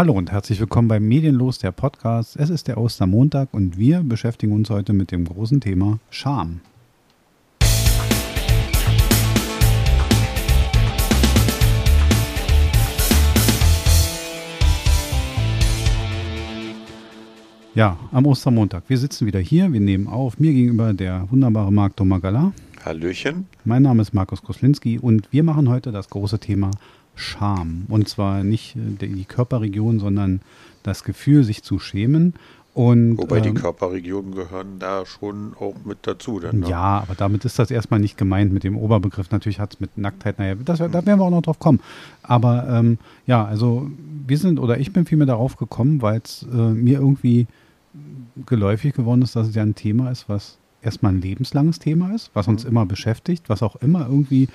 Hallo und herzlich willkommen beim Medienlos, der Podcast. Es ist der Ostermontag und wir beschäftigen uns heute mit dem großen Thema Scham. Ja, am Ostermontag. Wir sitzen wieder hier, wir nehmen auf. Mir gegenüber der wunderbare Marc Domagala. Hallöchen. Mein Name ist Markus Koslinski und wir machen heute das große Thema Scham. Und zwar nicht äh, die Körperregion, sondern das Gefühl, sich zu schämen. Und, Wobei ähm, die Körperregionen gehören da schon auch mit dazu. Dann, ne? Ja, aber damit ist das erstmal nicht gemeint mit dem Oberbegriff. Natürlich hat es mit Nacktheit, naja, das, da werden wir auch noch drauf kommen. Aber ähm, ja, also wir sind oder ich bin vielmehr darauf gekommen, weil es äh, mir irgendwie geläufig geworden ist, dass es ja ein Thema ist, was erstmal ein lebenslanges Thema ist, was uns Mhm. immer beschäftigt, was auch immer irgendwie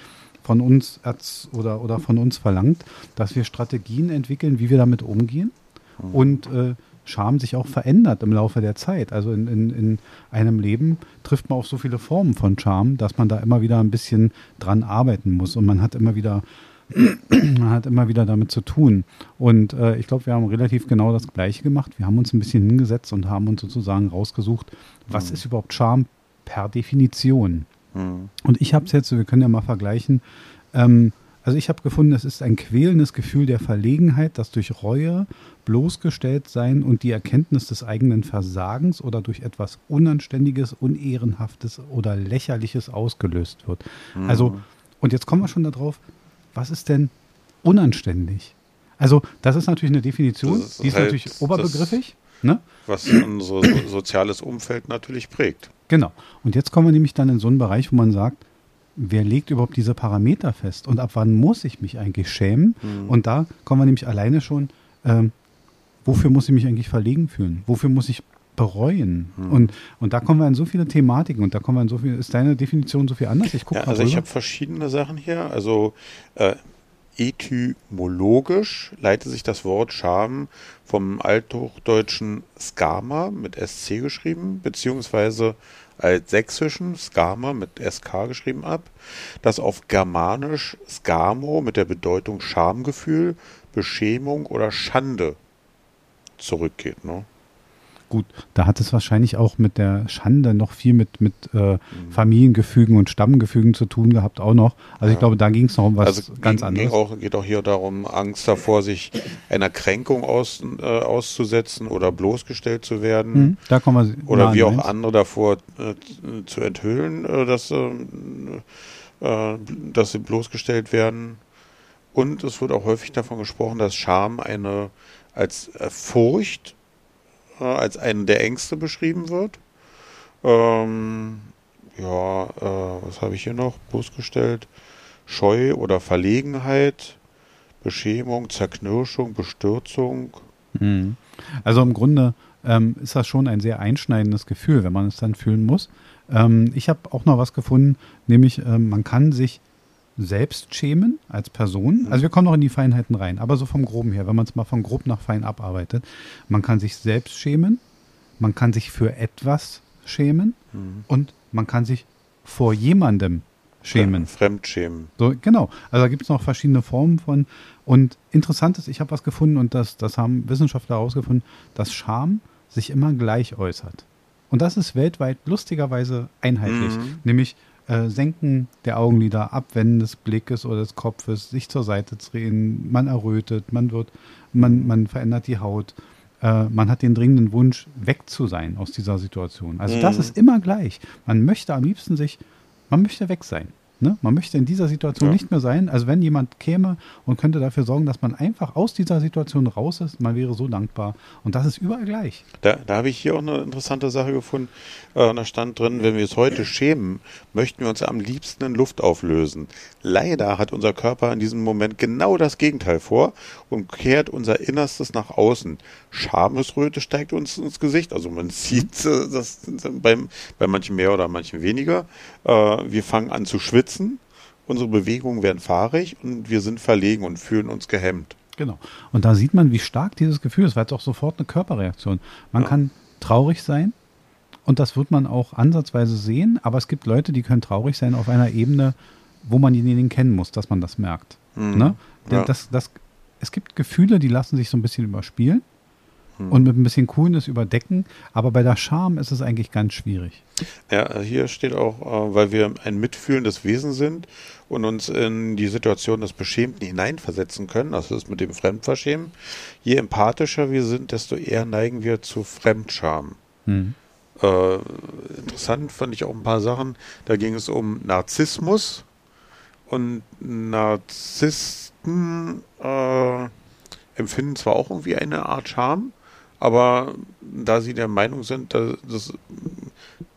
von uns erz- oder, oder von uns verlangt, dass wir Strategien entwickeln, wie wir damit umgehen Mhm. und äh, Scham sich auch verändert im Laufe der Zeit. Also in, in, in einem Leben trifft man auf so viele Formen von Scham, dass man da immer wieder ein bisschen dran arbeiten muss und man hat immer wieder man hat immer wieder damit zu tun. Und äh, ich glaube, wir haben relativ genau das Gleiche gemacht. Wir haben uns ein bisschen hingesetzt und haben uns sozusagen rausgesucht, was Mhm. ist überhaupt Scham per Definition. Hm. Und ich habe es jetzt, wir können ja mal vergleichen, ähm, also ich habe gefunden, es ist ein quälendes Gefühl der Verlegenheit, das durch Reue, Bloßgestelltsein und die Erkenntnis des eigenen Versagens oder durch etwas Unanständiges, Unehrenhaftes oder Lächerliches ausgelöst wird. Mhm. Also, und jetzt kommen wir schon darauf, was ist denn unanständig? Also, das ist natürlich eine Definition, ist die ist halt natürlich oberbegriffig. Ne? Was unser so soziales Umfeld natürlich prägt. Genau. Und jetzt kommen wir nämlich dann in so einen Bereich, wo man sagt, wer legt überhaupt diese Parameter fest und ab wann muss ich mich eigentlich schämen? Mhm. Und da kommen wir nämlich alleine schon, ähm, wofür muss ich mich eigentlich verlegen fühlen? Wofür muss ich bereuen? Mhm. Und, und da kommen wir in so viele Thematiken und da kommen wir in so viel, ist deine Definition so viel anders? Ich gucke Ja, mal also ich rüber. habe verschiedene Sachen hier. Also äh, etymologisch leitet sich das Wort Scham vom althochdeutschen Skama mit SC geschrieben, beziehungsweise als sächsischen Skama mit SK geschrieben ab, das auf germanisch Skamo mit der Bedeutung Schamgefühl, Beschämung oder Schande zurückgeht. Ne? Gut, da hat es wahrscheinlich auch mit der Schande noch viel mit, mit äh, Familiengefügen und Stammgefügen zu tun gehabt, auch noch. Also ich Ja. glaube, da ging es noch um was also ganz ging, anderes. Ging auch, geht auch hier darum, Angst davor, sich einer Kränkung aus, äh, auszusetzen oder bloßgestellt zu werden. Hm, da kommen wir Oder wie auch eins. andere davor äh, zu enthüllen, äh, dass, ähm, äh, dass sie bloßgestellt werden. Und es wird auch häufig davon gesprochen, dass Scham eine als äh, Furcht, äh, als eine der Ängste beschrieben wird. Ähm, ja, äh, was habe ich hier noch bloßgestellt? Scheu oder Verlegenheit, Beschämung, Zerknirschung, Bestürzung. Mhm. Also im Grunde ähm, ist das schon ein sehr einschneidendes Gefühl, wenn man es dann fühlen muss. Ähm, ich habe auch noch was gefunden, nämlich ähm, man kann sich selbst schämen als Person. Also wir kommen noch in die Feinheiten rein, aber so vom Groben her, wenn man es mal von grob nach fein abarbeitet, man kann sich selbst schämen, man kann sich für etwas schämen Mhm. und man kann sich vor jemandem schämen. Fremdschämen. So, genau. Also da gibt es noch verschiedene Formen von. Und interessant ist, ich habe was gefunden und das, das haben Wissenschaftler herausgefunden, dass Scham sich immer gleich äußert. Und das ist weltweit lustigerweise einheitlich. Mhm. Nämlich äh, Senken der Augenlider, Abwenden des Blickes oder des Kopfes, sich zur Seite drehen, man errötet, man wird, man, man verändert die Haut. Äh, man hat den dringenden Wunsch, weg zu sein aus dieser Situation. Also das Mhm. ist immer gleich. Man möchte am liebsten sich, man möchte weg sein. Ne? Man möchte in dieser Situation Ja. nicht mehr sein. Also wenn jemand käme und könnte dafür sorgen, dass man einfach aus dieser Situation raus ist, man wäre so dankbar. Und das ist überall gleich. Da, da habe ich hier auch eine interessante Sache gefunden. Äh, da stand drin, wenn wir uns heute schämen, möchten wir uns am liebsten in Luft auflösen. Leider hat unser Körper in diesem Moment genau das Gegenteil vor und kehrt unser Innerstes nach außen. Schamesröte steigt uns ins Gesicht. Also man sieht äh, das beim, bei manchen mehr oder manchen weniger. Äh, wir fangen an zu schwitzen. Unsere Bewegungen werden fahrig und wir sind verlegen und fühlen uns gehemmt. Genau. Und da sieht man, wie stark dieses Gefühl ist, weil es auch sofort eine Körperreaktion. Man Ja. kann traurig sein und das wird man auch ansatzweise sehen, aber es gibt Leute, die können traurig sein auf einer Ebene, wo man denjenigen kennen muss, dass man das merkt. Mhm. Ne? Ja. Das, das es gibt Gefühle, die lassen sich so ein bisschen überspielen Hm. und mit ein bisschen Coolness überdecken, aber bei der Scham ist es eigentlich ganz schwierig. Ja, hier steht auch, äh, weil wir ein mitfühlendes Wesen sind und uns in die Situation des Beschämten hineinversetzen können, also das ist mit dem Fremdverschämen. Je empathischer wir sind, desto eher neigen wir zu Fremdscham. Hm. Äh, interessant fand ich auch ein paar Sachen. Da ging es um Narzissmus und Narzissten äh, empfinden zwar auch irgendwie eine Art Charme, aber da sie der Meinung sind, dass das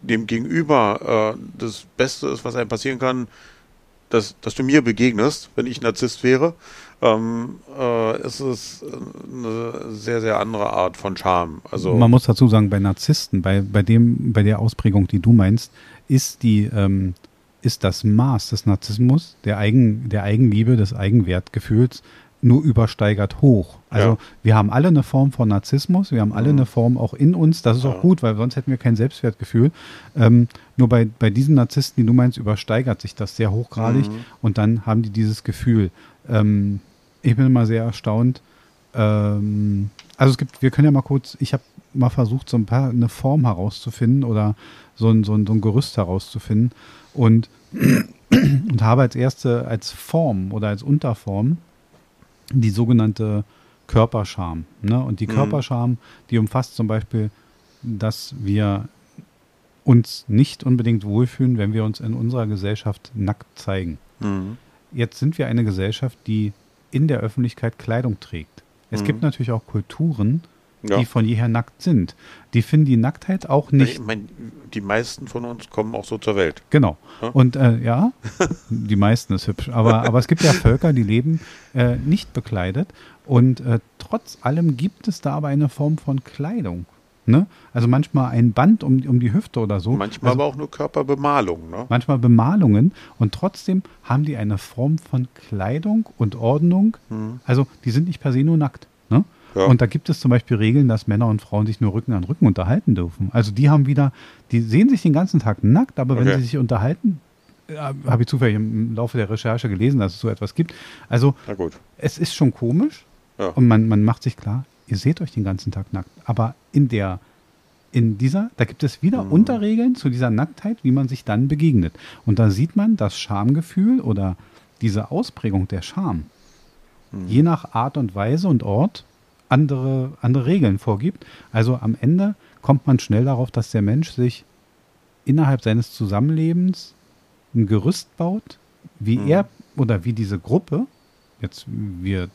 dem Gegenüber äh, das Beste ist, was einem passieren kann, dass, dass du mir begegnest, wenn ich Narzisst wäre, ähm, äh, ist es eine sehr, sehr andere Art von Charme. Also Man muss dazu sagen, bei Narzissten, bei, bei, dem, bei der Ausprägung, die du meinst, ist, die, ähm, ist das Maß des Narzissmus, der, Eigen, der Eigenliebe, des Eigenwertgefühls, nur übersteigert hoch. Also Ja. wir haben alle eine Form von Narzissmus, wir haben alle Mhm. eine Form auch in uns, das ist auch Ja. gut, weil sonst hätten wir kein Selbstwertgefühl. Ähm, nur bei, bei diesen Narzissten, die du meinst, übersteigert sich das sehr hochgradig Mhm. und dann haben die dieses Gefühl. Ähm, ich bin immer sehr erstaunt. Ähm, also es gibt, wir können ja mal kurz, ich habe mal versucht, so ein paar eine Form herauszufinden oder so ein, so ein, so ein Gerüst herauszufinden und, und habe als erste, als Form oder als Unterform die sogenannte Körperscham. Ne? Und die Mhm. Körperscham, die umfasst zum Beispiel, dass wir uns nicht unbedingt wohlfühlen, wenn wir uns in unserer Gesellschaft nackt zeigen. Mhm. Jetzt sind wir eine Gesellschaft, die in der Öffentlichkeit Kleidung trägt. Es Mhm. gibt natürlich auch Kulturen, Ja. die von jeher nackt sind. Die finden die Nacktheit auch nicht Ich mein, die meisten von uns kommen auch so zur Welt. Genau. Ja. Und äh, ja, die meisten ist hübsch. Aber, aber es gibt ja Völker, die leben äh, nicht bekleidet. Und äh, trotz allem gibt es da aber eine Form von Kleidung. Ne? Also manchmal ein Band um, um die Hüfte oder so. Manchmal also aber auch nur Körperbemalung. Ne? manchmal Bemalungen. Und trotzdem haben die eine Form von Kleidung und Ordnung. Mhm. Also die sind nicht per se nur nackt. Ja. Und da gibt es zum Beispiel Regeln, dass Männer und Frauen sich nur Rücken an Rücken unterhalten dürfen. Also die haben wieder, die sehen sich den ganzen Tag nackt, aber wenn Okay. sie sich unterhalten, äh, habe ich zufällig im Laufe der Recherche gelesen, dass es so etwas gibt. Also es ist schon komisch Ja. und man, man macht sich klar, ihr seht euch den ganzen Tag nackt. Aber in der, in dieser, da gibt es wieder Mhm. Unterregeln zu dieser Nacktheit, wie man sich dann begegnet. Und da sieht man das Schamgefühl oder diese Ausprägung der Scham Mhm. je nach Art und Weise und Ort andere, andere Regeln vorgibt. Also am Ende kommt man schnell darauf, dass der Mensch sich innerhalb seines Zusammenlebens ein Gerüst baut, wie Mhm. er oder wie diese Gruppe, jetzt wir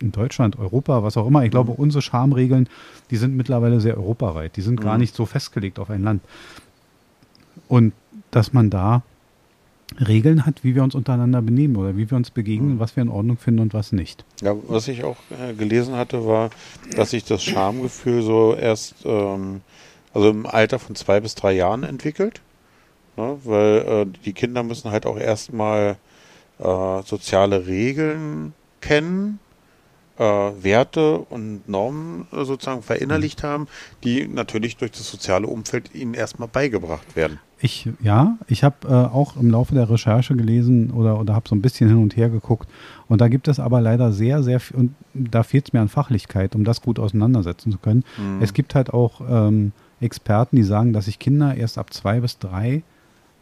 in Deutschland, Europa, was auch immer, ich glaube, unsere Schamregeln, die sind mittlerweile sehr europaweit. Die sind gar Mhm. nicht so festgelegt auf ein Land. Und dass man da Regeln hat, wie wir uns untereinander benehmen oder wie wir uns begegnen, Mhm. was wir in Ordnung finden und was nicht. Ja, was ich auch äh, gelesen hatte, war, dass sich das Schamgefühl so erst ähm, also im Alter von zwei bis drei Jahren entwickelt. Ne? Weil äh, die Kinder müssen halt auch erstmal äh, soziale Regeln kennen, äh, Werte und Normen äh, sozusagen verinnerlicht haben, die natürlich durch das soziale Umfeld ihnen erstmal beigebracht werden. Ich, ja, ich habe äh, auch im Laufe der Recherche gelesen oder, oder habe so ein bisschen hin und her geguckt. Und da gibt es aber leider sehr, sehr viel, und da fehlt es mir an Fachlichkeit, um das gut auseinandersetzen zu können. Mhm. Es gibt halt auch ähm, Experten, die sagen, dass sich Kinder erst ab zwei bis drei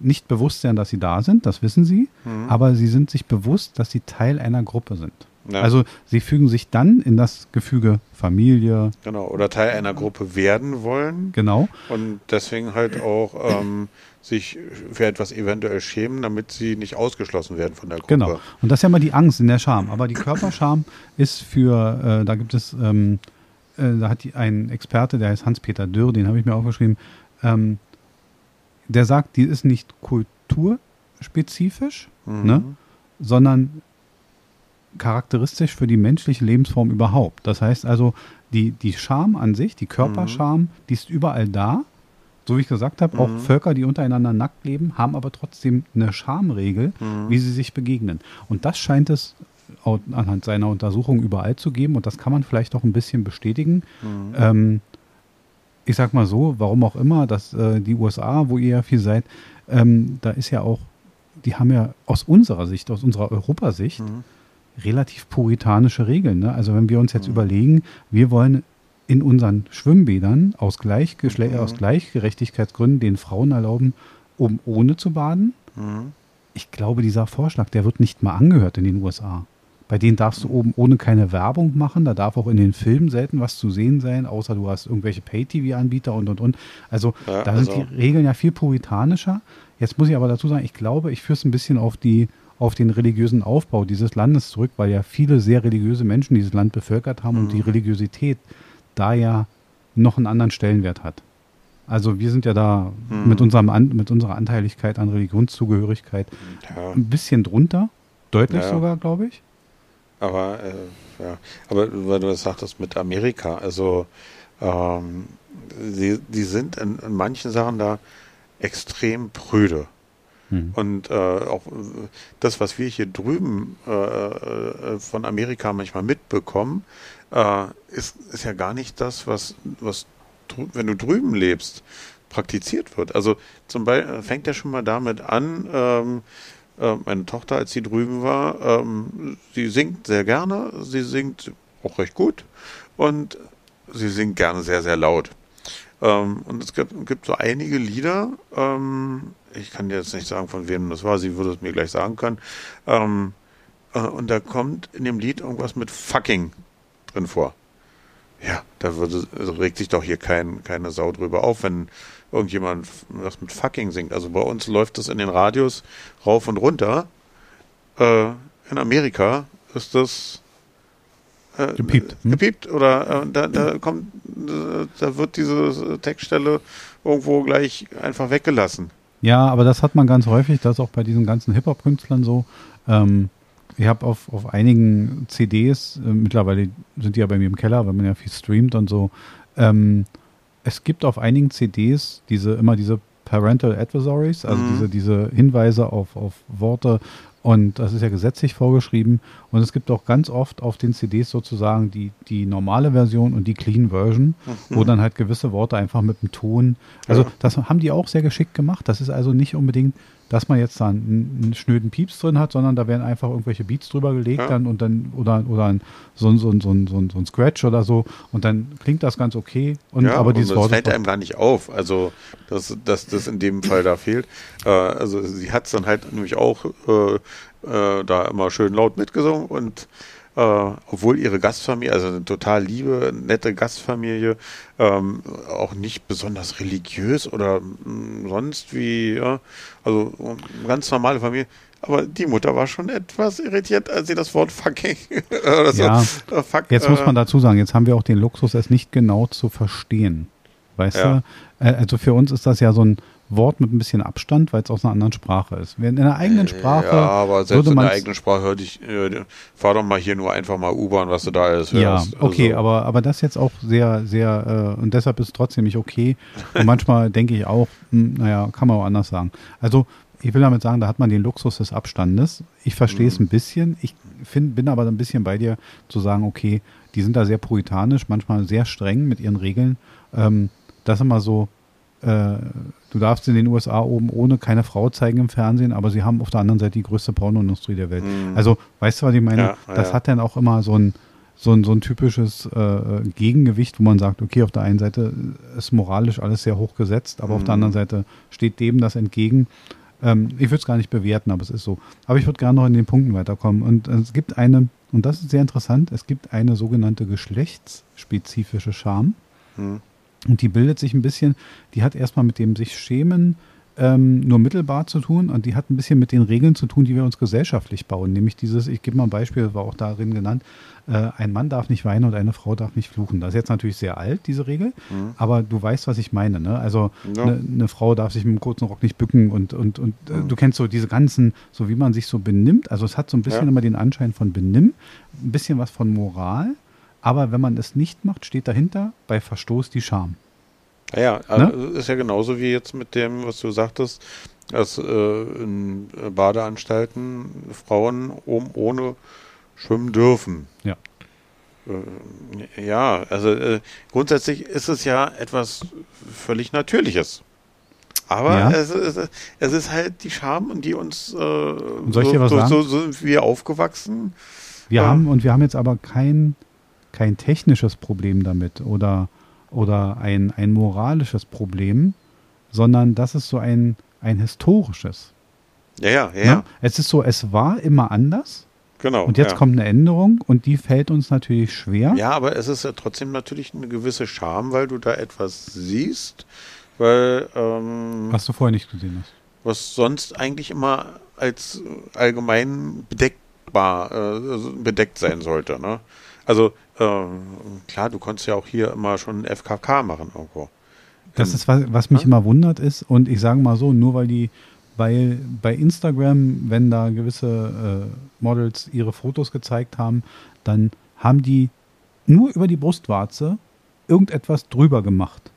nicht bewusst sind, dass sie da sind, das wissen sie, Mhm. aber sie sind sich bewusst, dass sie Teil einer Gruppe sind. Ja. Also sie fügen sich dann in das Gefüge Familie, Genau, oder Teil einer Gruppe werden wollen. genau, Und deswegen halt auch ähm, sich für etwas eventuell schämen, damit sie nicht ausgeschlossen werden von der Gruppe. Genau. Und das ist ja immer die Angst in der Scham. Aber die Körperscham ist für, äh, da gibt es, ähm, äh, da hat die, ein Experte, der heißt Hans-Peter Dürr, den habe ich mir aufgeschrieben, ähm, der sagt, die ist nicht kulturspezifisch, Mhm. ne, sondern charakteristisch für die menschliche Lebensform überhaupt. Das heißt also, die, die Scham an sich, die Körperscham, die ist überall da. So wie ich gesagt habe, auch Mhm. Völker, die untereinander nackt leben, haben aber trotzdem eine Schamregel, Mhm. wie sie sich begegnen. Und das scheint es anhand seiner Untersuchung überall zu geben und das kann man vielleicht auch ein bisschen bestätigen. Mhm. Ähm, ich sag mal so, warum auch immer, dass äh, die USA, wo ihr ja viel seid, ähm, da ist ja auch, die haben ja aus unserer Sicht, aus unserer Europasicht, Mhm. Relativ puritanische Regeln. Ne? Also wenn wir uns jetzt mhm. überlegen, wir wollen in unseren Schwimmbädern aus, Gleichgeschle mhm. aus Gleichgerechtigkeitsgründen den Frauen erlauben, um ohne zu baden. Mhm. Ich glaube, dieser Vorschlag, der wird nicht mal angehört in den USA. Bei denen darfst du oben ohne keine Werbung machen. Da darf auch in den Filmen selten was zu sehen sein, außer du hast irgendwelche Pay-TV-Anbieter und und und. Also ja, da sind also. die Regeln ja viel puritanischer. Jetzt muss ich aber dazu sagen, ich glaube, ich führe es ein bisschen auf die auf den religiösen Aufbau dieses Landes zurück, weil ja viele sehr religiöse Menschen dieses Land bevölkert haben mhm. und die Religiosität da ja noch einen anderen Stellenwert hat. Also wir sind ja da mhm. mit, unserem mit unserer Anteiligkeit an Religionszugehörigkeit ja. ein bisschen drunter, deutlich ja. sogar, glaube ich. Aber äh, ja, aber weil du das sagtest mit Amerika, also ähm, die, die sind in, in manchen Sachen da extrem prüde. Hm. Und äh, auch das, was wir hier drüben äh, äh, von Amerika manchmal mitbekommen, äh, ist, ist ja gar nicht das, was, was wenn du drüben lebst, praktiziert wird. Also zum Beispiel fängt ja schon mal damit an, ähm, äh, meine Tochter, als sie drüben war, ähm, sie singt sehr gerne, sie singt auch recht gut und sie singt gerne sehr, sehr laut. Ähm, und es gibt, gibt, so einige Lieder, ähm, ich kann jetzt nicht sagen, von wem das war, sie würde es mir gleich sagen können. Ähm, äh, und da kommt in dem Lied irgendwas mit fucking drin vor. Ja, da würde, also regt sich doch hier kein, keine Sau drüber auf, wenn irgendjemand was mit fucking singt. Also bei uns läuft das in den Radios rauf und runter. Äh, in Amerika ist das äh, gepiept. Hm? Gepiept oder äh, da, da kommt, da wird diese Textstelle irgendwo gleich einfach weggelassen. Ja, aber das hat man ganz häufig, das ist auch bei diesen ganzen Hip-Hop-Künstlern so. Ähm, ich habe auf, auf einigen CDs, äh, mittlerweile sind die ja bei mir im Keller, weil man ja viel streamt und so, ähm, es gibt auf einigen CDs diese immer diese Parental Adversaries, also mhm. diese, diese Hinweise auf, auf Worte und das ist ja gesetzlich vorgeschrieben. Und es gibt auch ganz oft auf den CDs sozusagen die, die normale Version und die Clean Version, mhm. wo dann halt gewisse Worte einfach mit dem Ton. Also ja. das haben die auch sehr geschickt gemacht. Das ist also nicht unbedingt dass man jetzt da einen, einen, schnöden Pieps drin hat, sondern da werden einfach irgendwelche Beats drüber gelegt ja. dann und dann oder oder ein, so, ein, so, ein, so, ein, so, ein, so ein Scratch oder so und dann klingt das ganz okay. Und ja, aber dieses das fällt einem gar nicht auf, also dass, dass das in dem Fall da fehlt. Äh, also sie hat es dann halt nämlich auch äh, äh, da immer schön laut mitgesungen und äh, obwohl ihre Gastfamilie, also eine total liebe, nette Gastfamilie, ähm, auch nicht besonders religiös oder mh, mm, sonst wie, ja, also ganz normale Familie. Aber die Mutter war schon etwas irritiert, als sie das Wort fucking oder so. Ja, äh, fuck, jetzt muss man äh, dazu sagen, jetzt haben wir auch den Luxus, es nicht genau zu verstehen. Weißt ja. du? Äh, also für uns ist das ja so ein, Wort mit ein bisschen Abstand, weil es aus einer anderen Sprache ist. Während in der eigenen Sprache. Ja, aber selbst in der eigenen Sprache hörte ich, äh, fahr doch mal hier nur einfach mal U-Bahn, was du da alles hörst. Ja, okay, also. aber, aber das jetzt auch sehr, sehr, äh, und deshalb ist es trotzdem nicht okay. Und manchmal denke ich auch, mh, hm, naja, kann man auch anders sagen. Also, ich will damit sagen, da hat man den Luxus des Abstandes. Ich verstehe es mhm. ein bisschen. Ich find, bin aber ein bisschen bei dir zu sagen, okay, die sind da sehr puritanisch, manchmal sehr streng mit ihren Regeln. Ähm, das immer so, äh, du darfst in den USA oben ohne keine Frau zeigen im Fernsehen, aber sie haben auf der anderen Seite die größte Pornoindustrie der Welt. Mhm. Also, weißt du, was ich meine? Ja, das ja. hat dann auch immer so ein, so ein, so ein typisches äh, Gegengewicht, wo man sagt, okay, auf der einen Seite ist moralisch alles sehr hoch gesetzt, aber mhm. auf der anderen mhm. Seite steht dem das entgegen. Ähm, ich würde es gar nicht bewerten, aber es ist so. Aber ich würde gerne noch in den Punkten weiterkommen. Und es gibt eine, und das ist sehr interessant, es gibt eine sogenannte geschlechtsspezifische Scham. Mhm. Und die bildet sich ein bisschen, die hat erstmal mit dem sich schämen ähm, nur mittelbar zu tun und die hat ein bisschen mit den Regeln zu tun, die wir uns gesellschaftlich bauen. Nämlich dieses, ich gebe mal ein Beispiel, war auch darin genannt, äh, ein Mann darf nicht weinen und eine Frau darf nicht fluchen. Das ist jetzt natürlich sehr alt, diese Regel, mhm. aber du weißt, was ich meine. Ne? Also eine ja. ne Frau darf sich mit einem kurzen Rock nicht bücken und, und, und äh, mhm. du kennst so diese ganzen, so wie man sich so benimmt. Also es hat so ein bisschen ja. immer den Anschein von Benimm, ein bisschen was von Moral aber wenn man es nicht macht, steht dahinter bei Verstoß die Scham. Ja, ne? also ist ja genauso wie jetzt mit dem, was du sagtest, dass äh, in Badeanstalten Frauen oben ohne schwimmen dürfen. Ja. Äh, ja, also äh, grundsätzlich ist es ja etwas völlig Natürliches. Aber ja. es, es, es, ist halt die Scham, die uns äh, ich so, so, so, so sind wir aufgewachsen Wir Ja. haben, und wir haben jetzt aber kein, kein technisches Problem damit oder, oder ein, ein moralisches Problem, sondern das ist so ein, ein historisches. Ja, ja, ja, Ne? ja. Es ist so, es war immer anders genau. und jetzt ja. kommt eine Änderung und die fällt uns natürlich schwer. Ja, aber es ist ja trotzdem natürlich eine gewisse Scham, weil du da etwas siehst, weil ähm, Was du vorher nicht gesehen hast. was sonst eigentlich immer als allgemein bedeckbar, äh, bedeckt sein sollte. Ne? Also ähm, klar, du konntest ja auch hier immer schon FKK machen irgendwo. Das Ähm, ist, was, was mich ja? immer wundert ist, und ich sage mal so, nur weil die bei, bei Instagram, wenn da gewisse äh, Models ihre Fotos gezeigt haben, dann haben die nur über die Brustwarze irgendetwas drüber gemacht.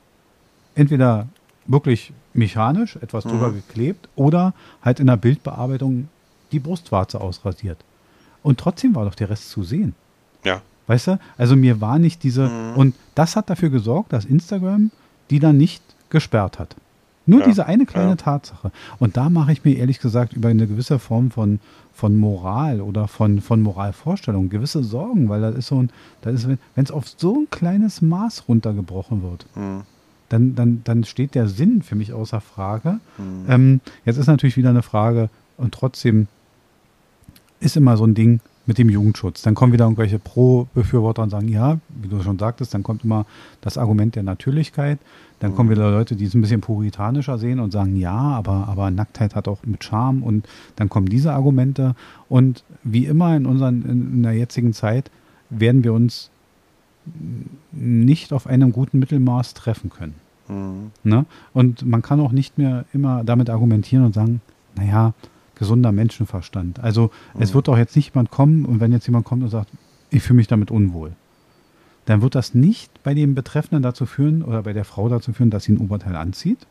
Entweder wirklich mechanisch etwas drüber Mhm. geklebt oder halt in der Bildbearbeitung die Brustwarze ausrasiert. Und trotzdem war doch der Rest zu sehen. Ja, Weißt du? Also mir war nicht diese. Mhm. Und das hat dafür gesorgt, dass Instagram die dann nicht gesperrt hat. Nur Ja, diese eine kleine ja. Tatsache. Und da mache ich mir ehrlich gesagt über eine gewisse Form von, von Moral oder von, von Moralvorstellung gewisse Sorgen, weil das ist so ein, das ist, wenn es auf so ein kleines Maß runtergebrochen wird, hm, dann, dann, dann steht der Sinn für mich außer Frage. hm. Ähm, jetzt ist natürlich wieder eine Frage und trotzdem ist immer so ein Ding mit dem Jugendschutz. Dann kommen wieder irgendwelche Pro-Befürworter und sagen, ja, wie du schon sagtest, dann kommt immer das Argument der Natürlichkeit. Dann kommen wieder Leute, die es ein bisschen puritanischer sehen und sagen, ja, aber, aber Nacktheit hat auch mit Charme und dann kommen diese Argumente. Und wie immer in, unseren, in, in der jetzigen Zeit werden wir uns nicht auf einem guten Mittelmaß treffen können. Hm. Ne? Und man kann auch nicht mehr immer damit argumentieren und sagen, naja, gesunder Menschenverstand. Also es Mhm. wird doch jetzt nicht jemand kommen und wenn jetzt jemand kommt und sagt, ich fühle mich damit unwohl, dann wird das nicht bei dem Betreffenden dazu führen oder bei der Frau dazu führen, dass sie ein Oberteil anzieht.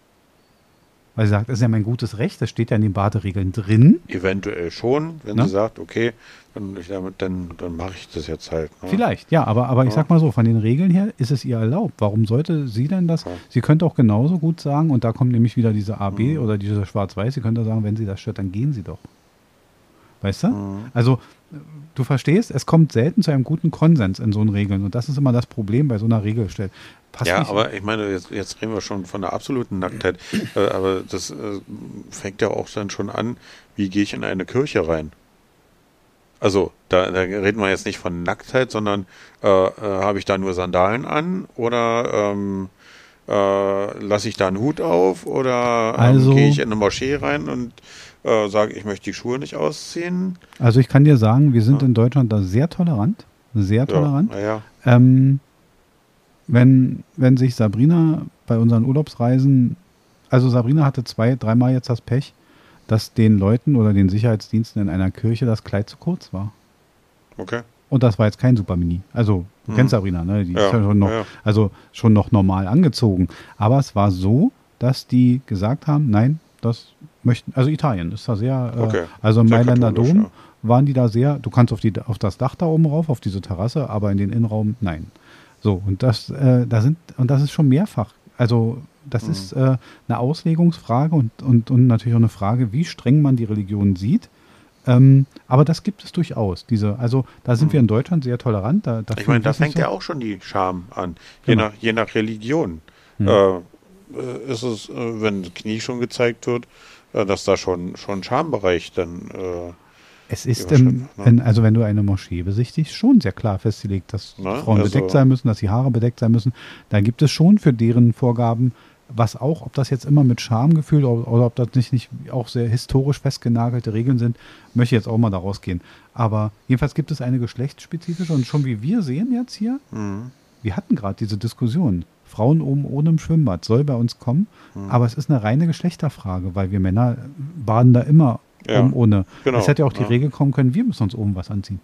Weil sie sagt, das ist ja mein gutes Recht, das steht ja in den Baderegeln drin. Eventuell schon, wenn Ne? sie sagt, okay, dann, ich dann, dann mache ich das jetzt halt. Ne? Vielleicht, ja, aber, aber ich Ja. sag mal so, von den Regeln her ist es ihr erlaubt. Warum sollte sie denn das? Ja. Sie könnte auch genauso gut sagen, und da kommt nämlich wieder diese AB Mhm. oder diese Schwarz-Weiß, sie könnte sagen, wenn sie das stört, dann gehen sie doch. Weißt du? Mhm. Also, du verstehst, es kommt selten zu einem guten Konsens in so einen Regeln. Und das ist immer das Problem bei so einer Regelstelle. Passt Ja, nicht- aber ich meine, jetzt, jetzt reden wir schon von der absoluten Nacktheit. Äh, aber das äh, fängt ja auch dann schon an, wie gehe ich in eine Kirche rein? Also, da, da reden wir jetzt nicht von Nacktheit, sondern äh, äh, habe ich da nur Sandalen an oder ähm, äh, lasse ich da einen Hut auf oder ähm, Also- gehe ich in eine Moschee rein und äh, sage, ich möchte die Schuhe nicht ausziehen? Also ich kann dir sagen, wir sind Ja. in Deutschland da sehr tolerant. Sehr tolerant. Ja, naja. Ähm, wenn, wenn sich Sabrina bei unseren Urlaubsreisen, also Sabrina hatte zwei, dreimal jetzt das Pech, dass den Leuten oder den Sicherheitsdiensten in einer Kirche das Kleid zu kurz war. Okay. Und das war jetzt kein Super Mini. Also, du Mhm. kennst Sabrina, ne? Die Ja, ist ja schon noch, ja, ja. also schon noch normal angezogen. Aber es war so, dass die gesagt haben, nein, das möchten, also Italien ist da sehr, äh, Okay. also im Sehr Mailänder Dom ja. waren die da sehr, du kannst auf, die, auf das Dach da oben rauf, auf diese Terrasse, aber in den Innenraum, nein. So, und das, äh, da sind, und das ist schon mehrfach. Also, das Mhm. ist äh, eine Auslegungsfrage und, und, und natürlich auch eine Frage, wie streng man die Religion sieht. Ähm, aber das gibt es durchaus. Diese, also da sind Mhm. wir in Deutschland sehr tolerant. Da, da Ich meine, da fängt so. ja auch schon die Scham an. Je, Genau. nach, je nach Religion. Hm. Äh, ist es, äh, wenn das Knie schon gezeigt wird, dass da schon schon Schambereich dann äh, Es ist, im, ne? also wenn du eine Moschee besichtigst, schon sehr klar festgelegt, dass Ne? Frauen Also- bedeckt sein müssen, dass die Haare bedeckt sein müssen. Da gibt es schon für deren Vorgaben, was auch, ob das jetzt immer mit Schamgefühl oder, oder ob das nicht, nicht auch sehr historisch festgenagelte Regeln sind, möchte ich jetzt auch mal daraus gehen. Aber jedenfalls gibt es eine geschlechtsspezifische und schon wie wir sehen jetzt hier, mhm. wir hatten gerade diese Diskussion. Frauen oben ohne im Schwimmbad soll bei uns kommen, Mhm. aber es ist eine reine Geschlechterfrage, weil wir Männer baden da immer Ja, oben ohne. genau, es hätte ja auch die ja. Regel kommen können, wir müssen uns oben was anziehen.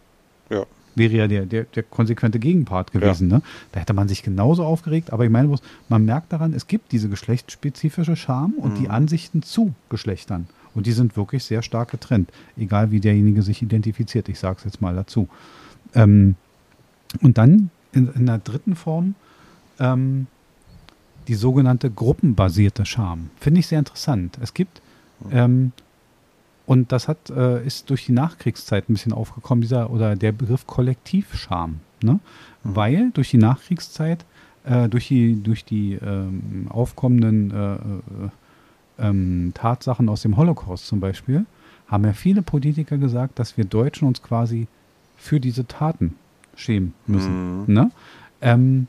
ja. Wäre ja der, der, der konsequente Gegenpart gewesen. Ne? Da hätte man sich genauso aufgeregt, aber ich meine, bloß, man merkt daran, es gibt diese geschlechtsspezifische Scham und die Mhm. Ansichten zu Geschlechtern. Und die sind wirklich sehr stark getrennt, egal wie derjenige sich identifiziert. Ich sage es jetzt mal dazu. Ähm, und dann in, in der dritten Form ähm, die sogenannte gruppenbasierte Scham. Finde ich sehr interessant. Es gibt, ähm, Und das hat, äh, ist durch die Nachkriegszeit ein bisschen aufgekommen, dieser oder der Begriff Kollektivscham. Ne? Mhm. Weil durch die Nachkriegszeit, äh, durch die, durch die ähm, aufkommenden äh, äh ähm, Tatsachen aus dem Holocaust zum Beispiel, haben ja viele Politiker gesagt, dass wir Deutschen uns quasi für diese Taten schämen müssen. Mhm. Ne? Ähm,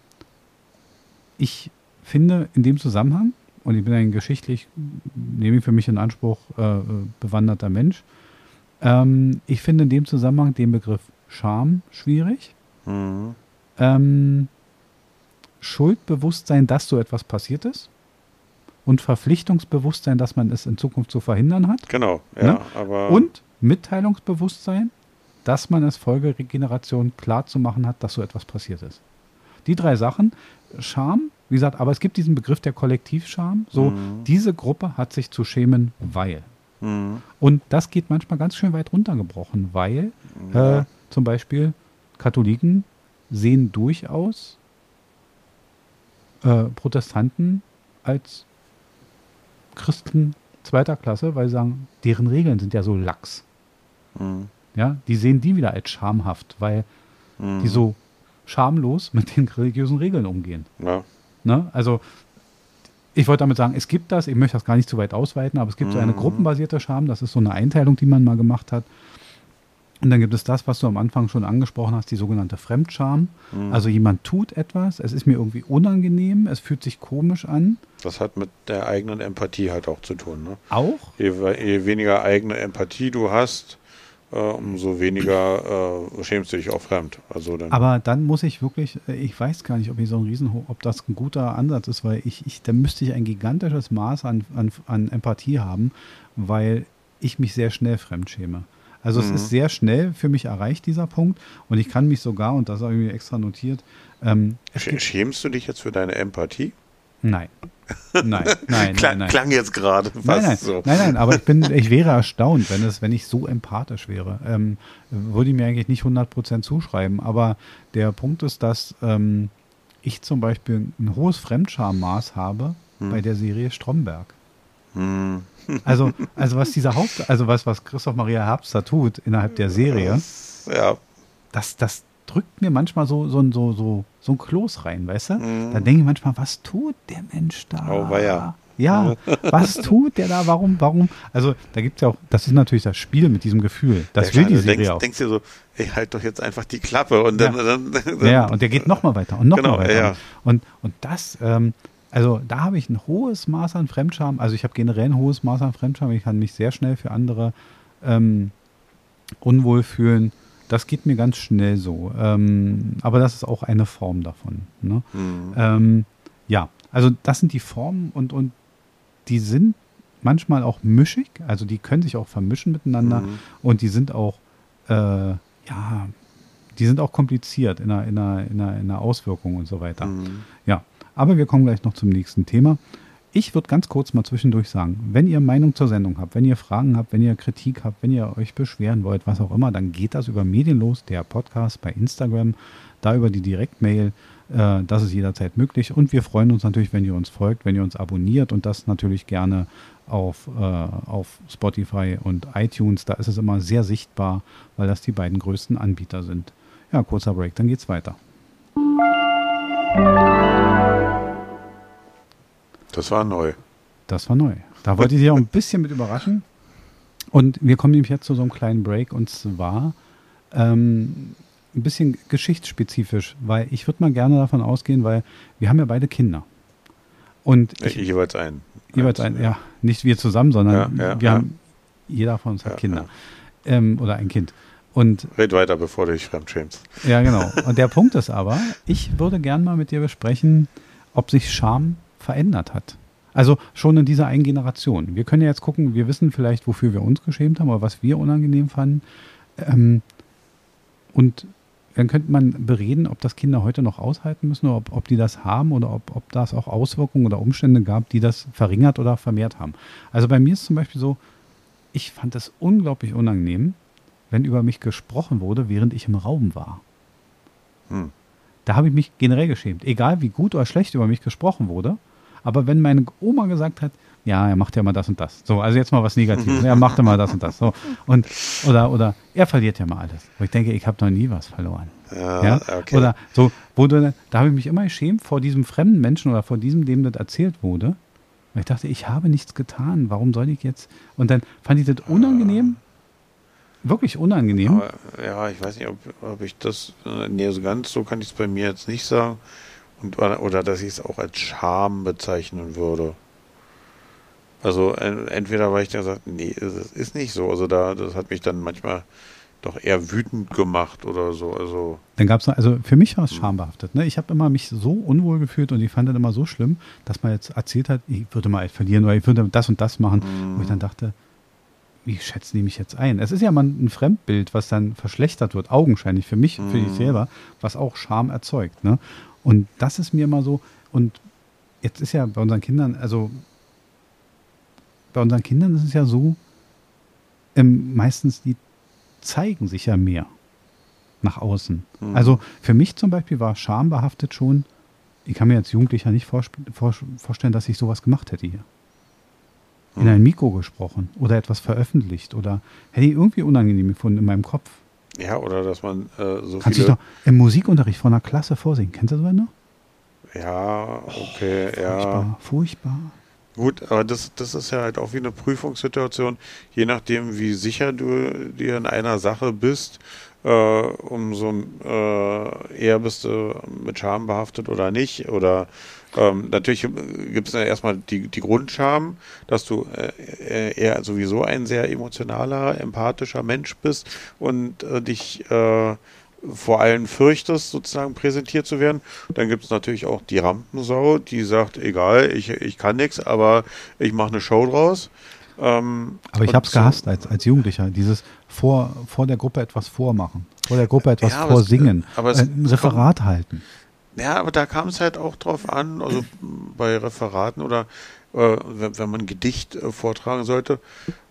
ich finde in dem Zusammenhang, und ich bin ein geschichtlich, nehme ich für mich in Anspruch, äh, bewanderter Mensch, ähm, ich finde in dem Zusammenhang den Begriff Scham schwierig. Mhm. Ähm, Schuldbewusstsein, dass so etwas passiert ist und Verpflichtungsbewusstsein, dass man es in Zukunft zu verhindern hat. Genau, ja, ne? aber. Und Mitteilungsbewusstsein, dass man es Folgegeneration klar zu machen hat, dass so etwas passiert ist. Die drei Sachen, Scham, wie gesagt, aber es gibt diesen Begriff der Kollektivscham. So, mhm. diese Gruppe hat sich zu schämen, weil. Mhm. Und das geht manchmal ganz schön weit runtergebrochen, weil ja. äh, zum Beispiel Katholiken sehen durchaus äh, Protestanten als Christen zweiter Klasse, weil sie sagen, deren Regeln sind ja so lax. Mhm. Ja, die sehen die wieder als schamhaft, weil mhm. die so schamlos mit den religiösen Regeln umgehen. Ja. Ne? Also ich wollte damit sagen, es gibt das, ich möchte das gar nicht zu weit ausweiten, aber es gibt mhm. so eine mhm. gruppenbasierte Scham, das ist so eine Einteilung, die man mal gemacht hat. Und dann gibt es das, was du am Anfang schon angesprochen hast, die sogenannte Fremdscham. Mhm. Also jemand tut etwas, es ist mir irgendwie unangenehm, es fühlt sich komisch an. Das hat mit der eigenen Empathie halt auch zu tun. Ne? Auch? Je, je weniger eigene Empathie du hast, äh, umso weniger äh, schämst du dich auch fremd. Also dann Aber dann muss ich wirklich, äh, ich weiß gar nicht, ob ich so ein Riesen, ob das ein guter Ansatz ist, weil ich, ich da müsste ich ein gigantisches Maß an, an, an Empathie haben, weil ich mich sehr schnell fremdschäme. Also mhm. es ist sehr schnell für mich erreicht, dieser Punkt. Und ich kann mich sogar, und das habe ich mir extra notiert. Ähm, Schämst du dich jetzt für deine Empathie? Nein. Nein, nein, klang, nein, nein. Klang jetzt gerade nein, nein, so. Nein, nein, aber ich, bin, ich wäre erstaunt, wenn, es, wenn ich so empathisch wäre. Ähm, würde ich mir eigentlich nicht 100% zuschreiben. Aber der Punkt ist, dass ähm, ich zum Beispiel ein hohes Fremdschammaß habe hm. bei der Serie Stromberg. Hm. Also, also was dieser Haupt, also was, was Christoph Maria Herbst da tut innerhalb der Serie, ja. das, das drückt mir manchmal so, so, so, so, so ein Kloß rein, weißt du? Mhm. Da denke ich manchmal, was tut der Mensch da? Oh, war ja. Ja, was tut der da? Warum, warum? Also, da gibt es ja auch, das ist natürlich das Spiel mit diesem Gefühl. Das ja, will die Serie denkst, auch. denkst dir so, ey, halt doch jetzt einfach die Klappe und dann. Ja, dann, dann, ja und der geht nochmal weiter und nochmal genau, weiter. Ja. Und, und das, ähm, also da habe ich ein hohes Maß an Fremdscham. Also ich habe generell ein hohes Maß an Fremdscham. Ich kann mich sehr schnell für andere ähm, unwohl fühlen. Das geht mir ganz schnell so. Ähm, aber das ist auch eine Form davon. Ne? Mhm. Ähm, ja, also das sind die Formen und, und die sind manchmal auch mischig. Also die können sich auch vermischen miteinander mhm. und die sind auch, äh, ja, die sind auch kompliziert in der, in der, in der, in der Auswirkung und so weiter. Mhm. Ja, aber wir kommen gleich noch zum nächsten Thema. Ich würde ganz kurz mal zwischendurch sagen, wenn ihr Meinung zur Sendung habt, wenn ihr Fragen habt, wenn ihr Kritik habt, wenn ihr euch beschweren wollt, was auch immer, dann geht das über Medienlos, der Podcast bei Instagram, da über die Direktmail. Äh, das ist jederzeit möglich. Und wir freuen uns natürlich, wenn ihr uns folgt, wenn ihr uns abonniert und das natürlich gerne auf, äh, auf Spotify und iTunes. Da ist es immer sehr sichtbar, weil das die beiden größten Anbieter sind. Ja, kurzer Break, dann geht's weiter. Das war neu. Das war neu. Da wollte ich Sie auch ein bisschen mit überraschen. Und wir kommen nämlich jetzt zu so einem kleinen Break und zwar ähm, ein bisschen geschichtsspezifisch, weil ich würde mal gerne davon ausgehen, weil wir haben ja beide Kinder. Und ich, jeweils einen. Jeweils einen, ja. Nicht wir zusammen, sondern ja, ja, wir haben, jeder von uns hat Kinder. Ähm, oder ein Kind. Und Red weiter, bevor du dich fremdschämst. Ja, genau. Und der Punkt ist aber, ich würde gerne mal mit dir besprechen, ob sich Scham verändert hat. Also schon in dieser einen Generation. Wir können ja jetzt gucken, wir wissen vielleicht, wofür wir uns geschämt haben oder was wir unangenehm fanden. Ähm, und dann könnte man bereden, ob das Kinder heute noch aushalten müssen oder ob, ob die das haben oder ob, ob das auch Auswirkungen oder Umstände gab, die das verringert oder vermehrt haben. Also bei mir ist zum Beispiel so, ich fand es unglaublich unangenehm, wenn über mich gesprochen wurde, während ich im Raum war. Hm. Da habe ich mich generell geschämt. Egal wie gut oder schlecht über mich gesprochen wurde, aber wenn meine Oma gesagt hat, ja, er macht ja mal das und das. So, also jetzt mal was Negatives. er macht ja mal das und das. So. Und, oder, oder er verliert ja mal alles. Wo ich denke, ich habe noch nie was verloren. Ja, Ja? okay. Oder so, wo du, da habe ich mich immer geschämt vor diesem fremden Menschen oder vor diesem, dem das erzählt wurde. Weil ich dachte, ich habe nichts getan. Warum soll ich jetzt? Und dann fand ich das unangenehm. Wirklich unangenehm. Aber, ja, ich weiß nicht, ob, ob ich das, äh, nee, so ganz so kann ich es bei mir jetzt nicht sagen. Und, oder, dass ich es auch als Scham bezeichnen würde. Also en- entweder weil ich dann gesagt, nee, es ist nicht so. Also da, das hat mich dann manchmal doch eher wütend gemacht oder so. Also Dann gab es, also für mich war es schambehaftet. Ne? Ich habe immer mich so unwohl gefühlt und ich fand das immer so schlimm, dass man jetzt erzählt hat, ich würde mal verlieren oder ich würde das und das machen. Wo ich dann dachte, wie schätzen die mich jetzt ein? Es ist ja mal ein Fremdbild, was dann verschlechtert wird, augenscheinlich für mich, für ich selber, was auch Scham erzeugt. Ne? Und das ist mir immer so, und jetzt ist ja bei unseren Kindern, also bei unseren Kindern ist es ja so, ähm, meistens die zeigen sich ja mehr nach außen. Also für mich zum Beispiel war schambehaftet schon, ich kann mir als Jugendlicher nicht vorsp- vor, vorstellen, dass ich sowas gemacht hätte hier. In ein Mikro gesprochen oder etwas veröffentlicht oder hätte ich irgendwie unangenehm gefunden in meinem Kopf. Ja, oder dass man äh, so Kannst du dich viele. noch im Musikunterricht von einer Klasse vorsingen? Kennst du das noch? Ja, okay, ja. Furchtbar, furchtbar. Gut, aber das, das ist ja halt auch wie eine Prüfungssituation. Je nachdem, wie sicher du dir in einer Sache bist, äh, umso äh, eher bist du mit Scham behaftet oder nicht. Oder ähm, natürlich gibt es ja erstmal die, die Grundscham, dass du äh, eher sowieso ein sehr emotionaler, empathischer Mensch bist und äh, dich äh, vor allen fürchtest, sozusagen präsentiert zu werden. Dann gibt es natürlich auch die Rampensau, die sagt, egal, ich, ich kann nichts, aber ich mache eine Show draus. Ähm, Aber ich habe es gehasst als, als Jugendlicher, dieses vor, vor der Gruppe etwas vormachen, vor der Gruppe etwas Ja, aber es- vorsingen, aber es- äh, ein Referat halten. Ja, aber da kam es halt auch drauf an, also bei Referaten oder äh, wenn, wenn man ein Gedicht äh, vortragen sollte,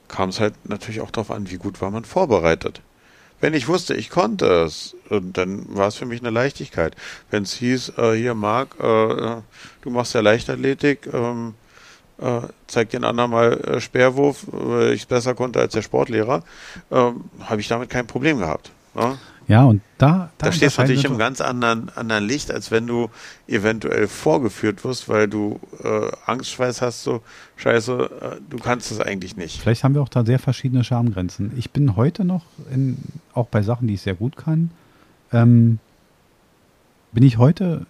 kam es halt natürlich auch drauf an, wie gut war man vorbereitet. Wenn ich wusste, ich konnte es, äh, dann war es für mich eine Leichtigkeit. Wenn es hieß, äh, hier Marc, äh, du machst ja Leichtathletik, ähm, äh, zeig den anderen mal äh, Speerwurf, weil ich es besser konnte als der Sportlehrer, ähm, habe ich damit kein Problem gehabt. Ne? Ja, und da, Da stehst du natürlich im ganz anderen, anderen Licht, als wenn du eventuell vorgeführt wirst, weil du äh, Angstschweiß hast, so scheiße, äh, du kannst es eigentlich nicht. Vielleicht haben wir auch da sehr verschiedene Schamgrenzen. Ich bin heute noch, in, auch bei Sachen, die ich sehr gut kann, ähm, bin ich heute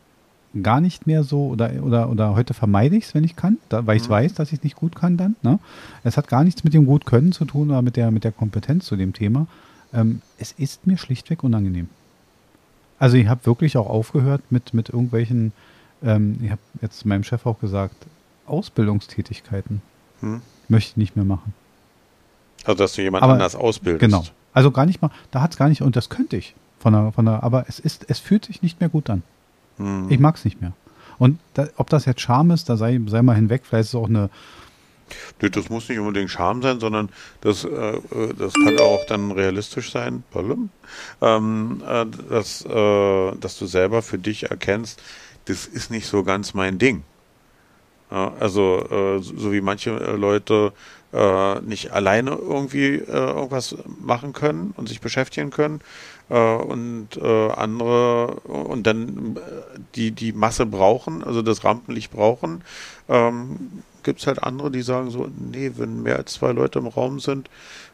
gar nicht mehr so oder, oder, oder heute vermeide ich es, wenn ich kann, da, weil ich weiß, dass ich es nicht gut kann dann. Ne? Es hat gar nichts mit dem Gutkönnen zu tun oder mit der, mit der Kompetenz zu dem Thema. Ähm, es ist mir schlichtweg unangenehm. Also ich habe wirklich auch aufgehört mit, mit irgendwelchen, ähm, ich habe jetzt meinem Chef auch gesagt, Ausbildungstätigkeiten Hm? möchte ich nicht mehr machen. Also, dass du jemand Aber- anders ausbildest. Genau. Also gar nicht mal, da hat es gar nicht, und das könnte ich von der, von der, aber es ist, es fühlt sich nicht mehr gut an. Hm. Ich mag es nicht mehr. Und da, ob das jetzt Scham ist, da sei, sei mal hinweg, vielleicht ist es auch eine, Nee, Das muss nicht unbedingt Scham sein, sondern das, äh, äh, das kann auch dann realistisch sein, ähm, äh, dass, äh, dass du selber für dich erkennst, das ist nicht so ganz mein Ding. Also äh, so so wie manche äh, Leute äh, nicht alleine irgendwie äh, irgendwas machen können und sich beschäftigen können äh, und äh, andere und dann äh, die die Masse brauchen, also das Rampenlicht brauchen, ähm, gibt es halt andere, die sagen so, nee, wenn mehr als zwei Leute im Raum sind,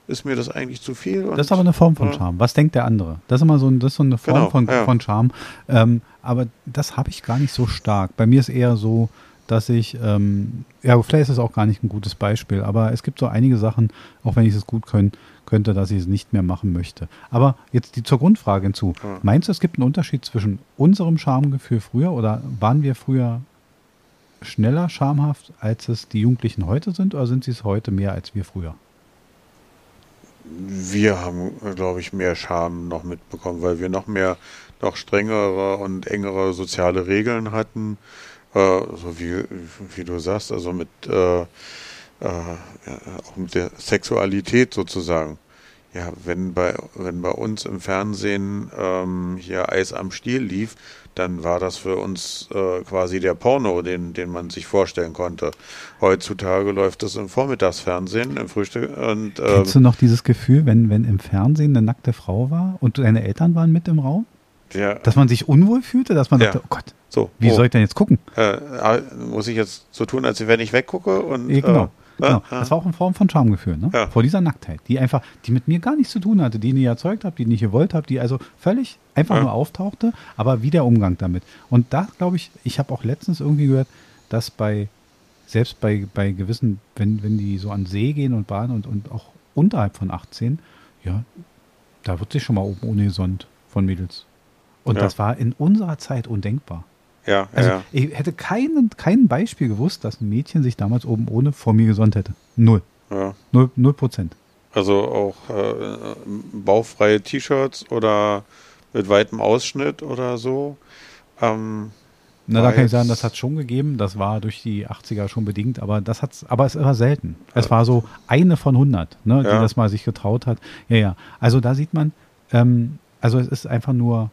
ist mir das eigentlich zu viel. Das ist aber eine Form von. Scham. Was denkt der andere? Das ist immer so, ein, das so eine Form Genau, von, ja. von Scham. Ähm, aber das habe ich gar nicht so stark. Bei mir ist eher so, dass ich, ähm, ja, vielleicht ist es auch gar nicht ein gutes Beispiel, aber es gibt so einige Sachen, auch wenn ich es gut können, könnte, dass ich es nicht mehr machen möchte. Aber jetzt die zur Grundfrage hinzu. Ja. Meinst du, es gibt einen Unterschied zwischen unserem Schamgefühl früher oder waren wir früher schneller schamhaft, als es die Jugendlichen heute sind, oder sind sie es heute mehr als wir früher? Wir haben, glaube ich, mehr Scham noch mitbekommen, weil wir noch mehr, noch strengere und engere soziale Regeln hatten. Äh, so wie, wie du sagst, also mit, äh, äh, ja, auch mit der Sexualität sozusagen. Ja, wenn bei, wenn bei uns im Fernsehen ähm, hier Eis am Stiel lief, dann war das für uns äh, quasi der Porno, den, den man sich vorstellen konnte. Heutzutage läuft es im Vormittagsfernsehen, im Frühstück und ähm, Kennst du noch dieses Gefühl, wenn, wenn im Fernsehen eine nackte Frau war und deine Eltern waren mit im Raum? Ja, Dass man sich unwohl fühlte, dass man Ja. dachte, oh Gott, so, wie oh, soll ich denn jetzt gucken? äh, äh, muss ich jetzt so tun, als wenn ich weggucke und Ja, genau. äh, genau. äh, Das war auch eine Form von Schamgefühl, ne? Ja. Vor dieser Nacktheit, die einfach, die mit mir gar nichts zu tun hatte, die ich nie erzeugt habe, die ich nicht gewollt habe, die also völlig einfach Ja. nur auftauchte, aber wie der Umgang damit. Und da glaube ich, ich habe auch letztens irgendwie gehört, dass bei, selbst bei, bei gewissen, wenn, wenn die so an See gehen und baden und, und auch unterhalb von 18, ja, da wird sich schon mal oben ohne gesonnt von Mädels. Und Ja. das war in unserer Zeit undenkbar. ja, Also ja. ich hätte keinen, kein Beispiel gewusst, dass ein Mädchen sich damals oben ohne vor mir gesonnt hätte. Null. ja. Null, null Prozent. Also auch äh, baufreie T-Shirts oder mit weitem Ausschnitt oder so. Ähm, Na, da kann ich sagen, das hat schon gegeben. Das war durch die 80er schon bedingt, aber das hat's, aber es war selten. Es war so eine von 100, ne, die das mal sich getraut hat. Ja, ja. Also da sieht man, ähm, also es ist einfach nur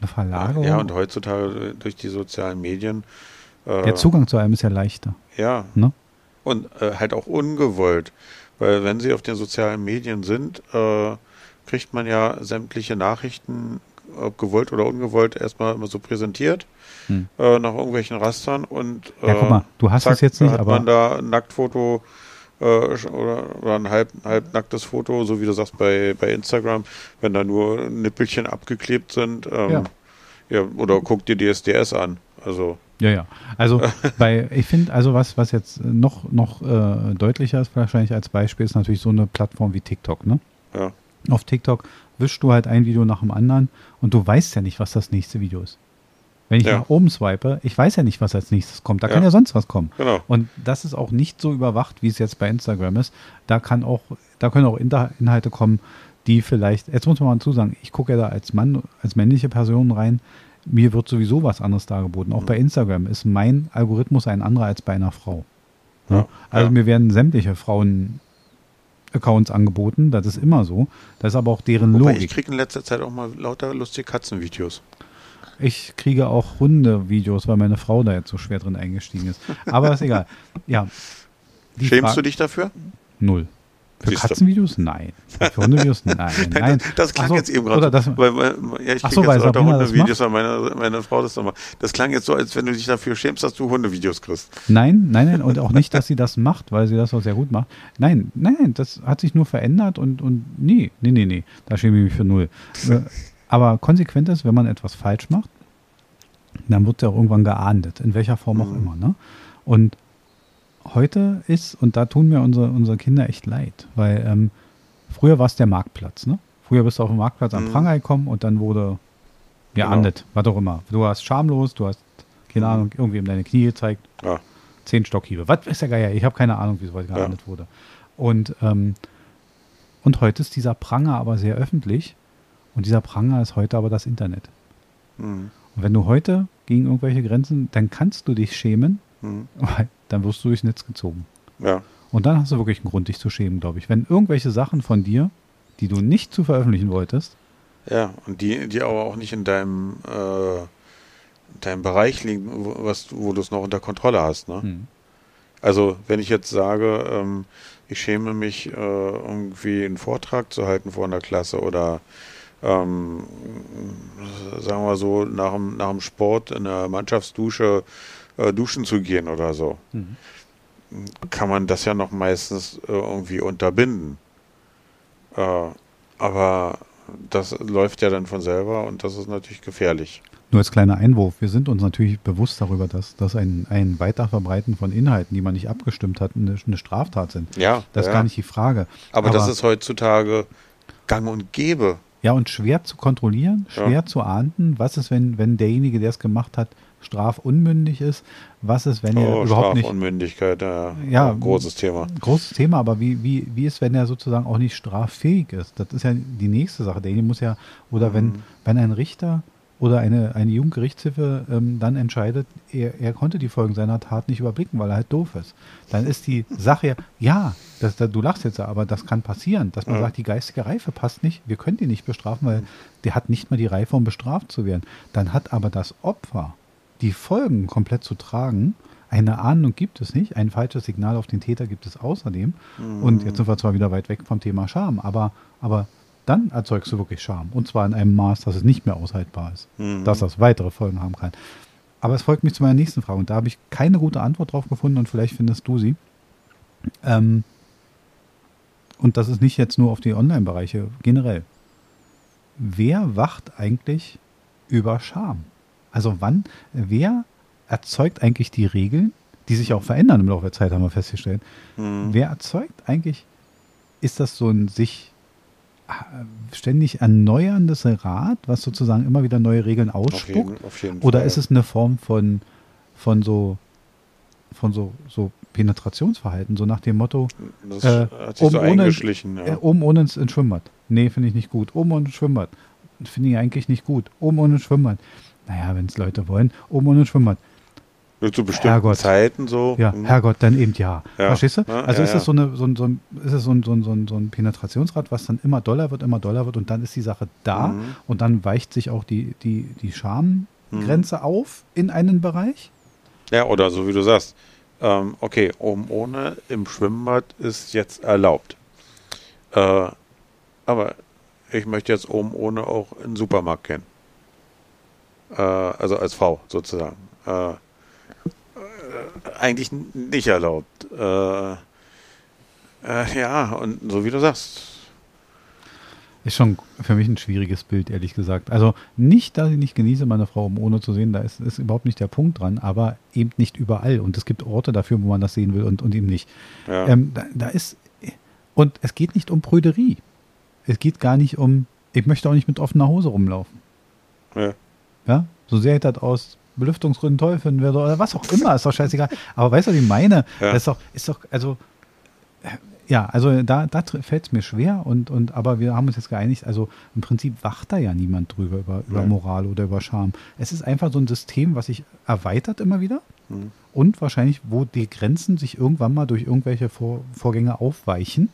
eine Verlagerung. ja, und heutzutage durch die sozialen Medien. Äh, Der Zugang zu einem ist ja leichter. Ja, Ne? und äh, halt auch ungewollt. Weil wenn sie auf den sozialen Medien sind, äh, kriegt man ja sämtliche Nachrichten, ob gewollt oder ungewollt, erstmal immer so präsentiert, Hm. äh, nach irgendwelchen Rastern und äh, Ja, guck mal, du hast es jetzt nicht, hat aber- man da ein Nacktfoto äh, oder, oder ein halb, halb nacktes Foto, so wie du sagst bei, bei Instagram, wenn da nur Nippelchen abgeklebt sind. Ähm, Ja. ja. oder guck dir DSDS an. Also, Ja, ja. Also bei, ich finde, also was, was jetzt noch, noch äh, deutlicher ist wahrscheinlich als Beispiel, ist natürlich so eine Plattform wie TikTok, ne? ja. Auf TikTok wischst du halt ein Video nach dem anderen und du weißt ja nicht, was das nächste Video ist. Wenn ich Ja. nach oben swipe, ich weiß ja nicht, was als nächstes kommt. Da Ja. kann ja sonst was kommen. Genau. Und das ist auch nicht so überwacht, wie es jetzt bei Instagram ist. Da kann auch, da können auch Inhalte kommen, die vielleicht, jetzt muss man mal dazu sagen, ich gucke ja da als Mann, als männliche Person rein, mir wird sowieso was anderes dargeboten. Auch Mhm. bei Instagram ist mein Algorithmus ein anderer als bei einer Frau. Ja. Also ja. mir werden sämtliche Frauen-Accounts angeboten, das ist immer so. Das ist aber auch deren Wobei ich Logik. kriege in letzter Zeit auch mal lauter lustige Katzenvideos. Ich kriege auch Hunde-Videos, weil meine Frau da jetzt so schwer drin eingestiegen ist. Aber ist egal. Ja. Die Schämst Fra- du dich dafür? Null. Für Siehst. Katzenvideos? Nein. Für Hundevideos? Nein. Nein. Das, das klang so, jetzt eben gerade. weil, weil, ja, ich so, weil jetzt lauter Hundevideos, weil meine, meine Frau das nochmal. Das klang jetzt so, als wenn du dich dafür schämst, dass du Hundevideos kriegst. nein, nein, nein. Und auch nicht, dass sie das macht, weil sie das auch sehr gut macht. Nein, nein, nein. Das hat sich nur verändert und, und nee, nee, nee, nee. Da schäme ich mich für null. Aber konsequent ist, wenn man etwas falsch macht, dann wird ja auch irgendwann geahndet, in welcher Form auch Mhm. immer. Ne? Und heute ist, und da tun mir unsere, unsere Kinder echt leid, weil ähm, früher war es der Marktplatz. Ne? Früher bist du auf dem Marktplatz am Mhm. Pranger gekommen und dann wurde geahndet, was auch immer. Du warst schamlos, du hast, keine Mhm. Ahnung, irgendwie in deine Knie gezeigt, Ja. zehn Stockhiebe. Was ist der Geier? Ich habe keine Ahnung, wie sowas geahndet wurde. Und, ähm, und heute ist dieser Pranger aber sehr öffentlich und dieser Pranger ist heute aber das Internet. Mhm. Und wenn du heute gegen irgendwelche Grenzen, dann kannst du dich schämen, Mhm. weil dann wirst du durchs Netz gezogen. Ja. Und dann hast du wirklich einen Grund, dich zu schämen, glaube ich. Wenn irgendwelche Sachen von dir, die du nicht zu veröffentlichen wolltest, Ja, und die, die aber auch nicht in deinem, äh, in deinem Bereich liegen, wo, was, wo du es noch unter Kontrolle hast. Ne? hm, Also, wenn ich jetzt sage, ähm, ich schäme mich, äh, irgendwie einen Vortrag zu halten vor einer Klasse oder ähm, sagen wir so, nach dem, nach dem Sport in der Mannschaftsdusche äh, duschen zu gehen oder so, hm. kann man das ja noch meistens äh, irgendwie unterbinden. Äh, aber das läuft ja dann von selber und das ist natürlich gefährlich. Nur als kleiner Einwurf, wir sind uns natürlich bewusst darüber, dass, dass ein, ein Weiterverbreiten von Inhalten, die man nicht abgestimmt hat, eine, eine Straftat sind. Ja, Das ist ja. gar nicht die Frage. Aber, das ist heutzutage gang und gäbe. Ja, und schwer zu kontrollieren, schwer Ja. zu ahnden. Was ist, wenn, wenn derjenige, der es gemacht hat, strafunmündig ist? Was ist, wenn er Oh, überhaupt nicht. Strafunmündigkeit, ja, Ja, großes Thema. Großes Thema, aber wie, wie, wie ist, wenn er sozusagen auch nicht straffähig ist? Das ist ja die nächste Sache. Derjenige muss ja, oder wenn, Mhm. wenn ein Richter oder eine, eine Jugendgerichtshilfe ähm, dann entscheidet, er, er konnte die Folgen seiner Tat nicht überblicken, weil er halt doof ist. Dann ist die Sache ja, ja, das, das, du lachst jetzt, aber das kann passieren, dass man Ja. sagt, die geistige Reife passt nicht, wir können die nicht bestrafen, weil der hat nicht mal die Reife, um bestraft zu werden. Dann hat aber das Opfer die Folgen komplett zu tragen. Eine Ahnung gibt es nicht, ein falsches Signal auf den Täter gibt es außerdem. Und jetzt sind wir zwar wieder weit weg vom Thema Scham, aber, aber dann erzeugst du wirklich Scham. Und zwar in einem Maß, dass es nicht mehr aushaltbar ist, dass das weitere Folgen haben kann. Aber es folgt mich zu meiner nächsten Frage und da habe ich keine gute Antwort drauf gefunden und vielleicht findest du sie. Ähm, und das ist nicht jetzt nur auf die Online-Bereiche, generell. Wer wacht eigentlich über Scham? Also wann, wer erzeugt eigentlich die Regeln, die sich auch verändern im Laufe der Zeit, haben wir festgestellt. Mhm. Wer erzeugt eigentlich, ist das so ein sich ständig erneuerndes Rad, was sozusagen immer wieder neue Regeln Auf ausspuckt? jeden, auf jeden Oder Fall. ist es eine Form von, von so, von so, so Penetrationsverhalten, so nach dem Motto, Das äh, hat sich so ohne- eingeschlichen. äh, Ja. oben ohne ins, Schwimmbad. Nee, finde ich nicht gut. Oben ohne Schwimmbad. Finde ich eigentlich nicht gut. Oben ohne Schwimmbad. Naja, wenn es Leute wollen, oben ohne Schwimmbad. Nur zu bestimmten Herrgott. Zeiten so. Ja, Mhm. Herrgott, dann eben ja. Ja. Verstehst du? Ja, also ja, ist ja. es so, eine, so, ein, so, ein, ist es so, ein, so, ein, so, ein, so ein Penetrationsrad, was dann immer doller wird, immer doller wird und dann ist die Sache da Mhm. und dann weicht sich auch die, die, die Schamgrenze auf in einen Bereich. Ja, oder so wie du sagst. Ähm, okay, oben ohne im Schwimmbad ist jetzt erlaubt. Äh, aber ich möchte jetzt oben ohne auch in den Supermarkt gehen. Äh, also als Frau sozusagen. Äh, äh, eigentlich nicht erlaubt. Äh, äh, ja, und so wie du sagst. Ist schon für mich ein schwieriges Bild, ehrlich gesagt. Also nicht, dass ich nicht genieße, meine Frau um ohne zu sehen, da ist, ist überhaupt nicht der Punkt dran, aber eben nicht überall. Und es gibt Orte dafür, wo man das sehen will und, und eben nicht. Ja. Ähm, da, da ist, und es geht nicht um Prüderie. Es geht gar nicht um, ich möchte auch nicht mit offener Hose rumlaufen. ja. Ja, so sehr ich das aus Belüftungsgründen toll finden würde oder was auch immer, ist doch scheißegal. Aber weißt du, was ich meine? Ja. Das ist doch, ist doch, also, äh, ja, also da, da fällt es mir schwer und, und, aber wir haben uns jetzt geeinigt, also im Prinzip wacht da ja niemand drüber, über, über Nein. Moral oder über Scham. Es ist einfach so ein System, was sich erweitert immer wieder Mhm. und wahrscheinlich, wo die Grenzen sich irgendwann mal durch irgendwelche Vor Vorgänge aufweichen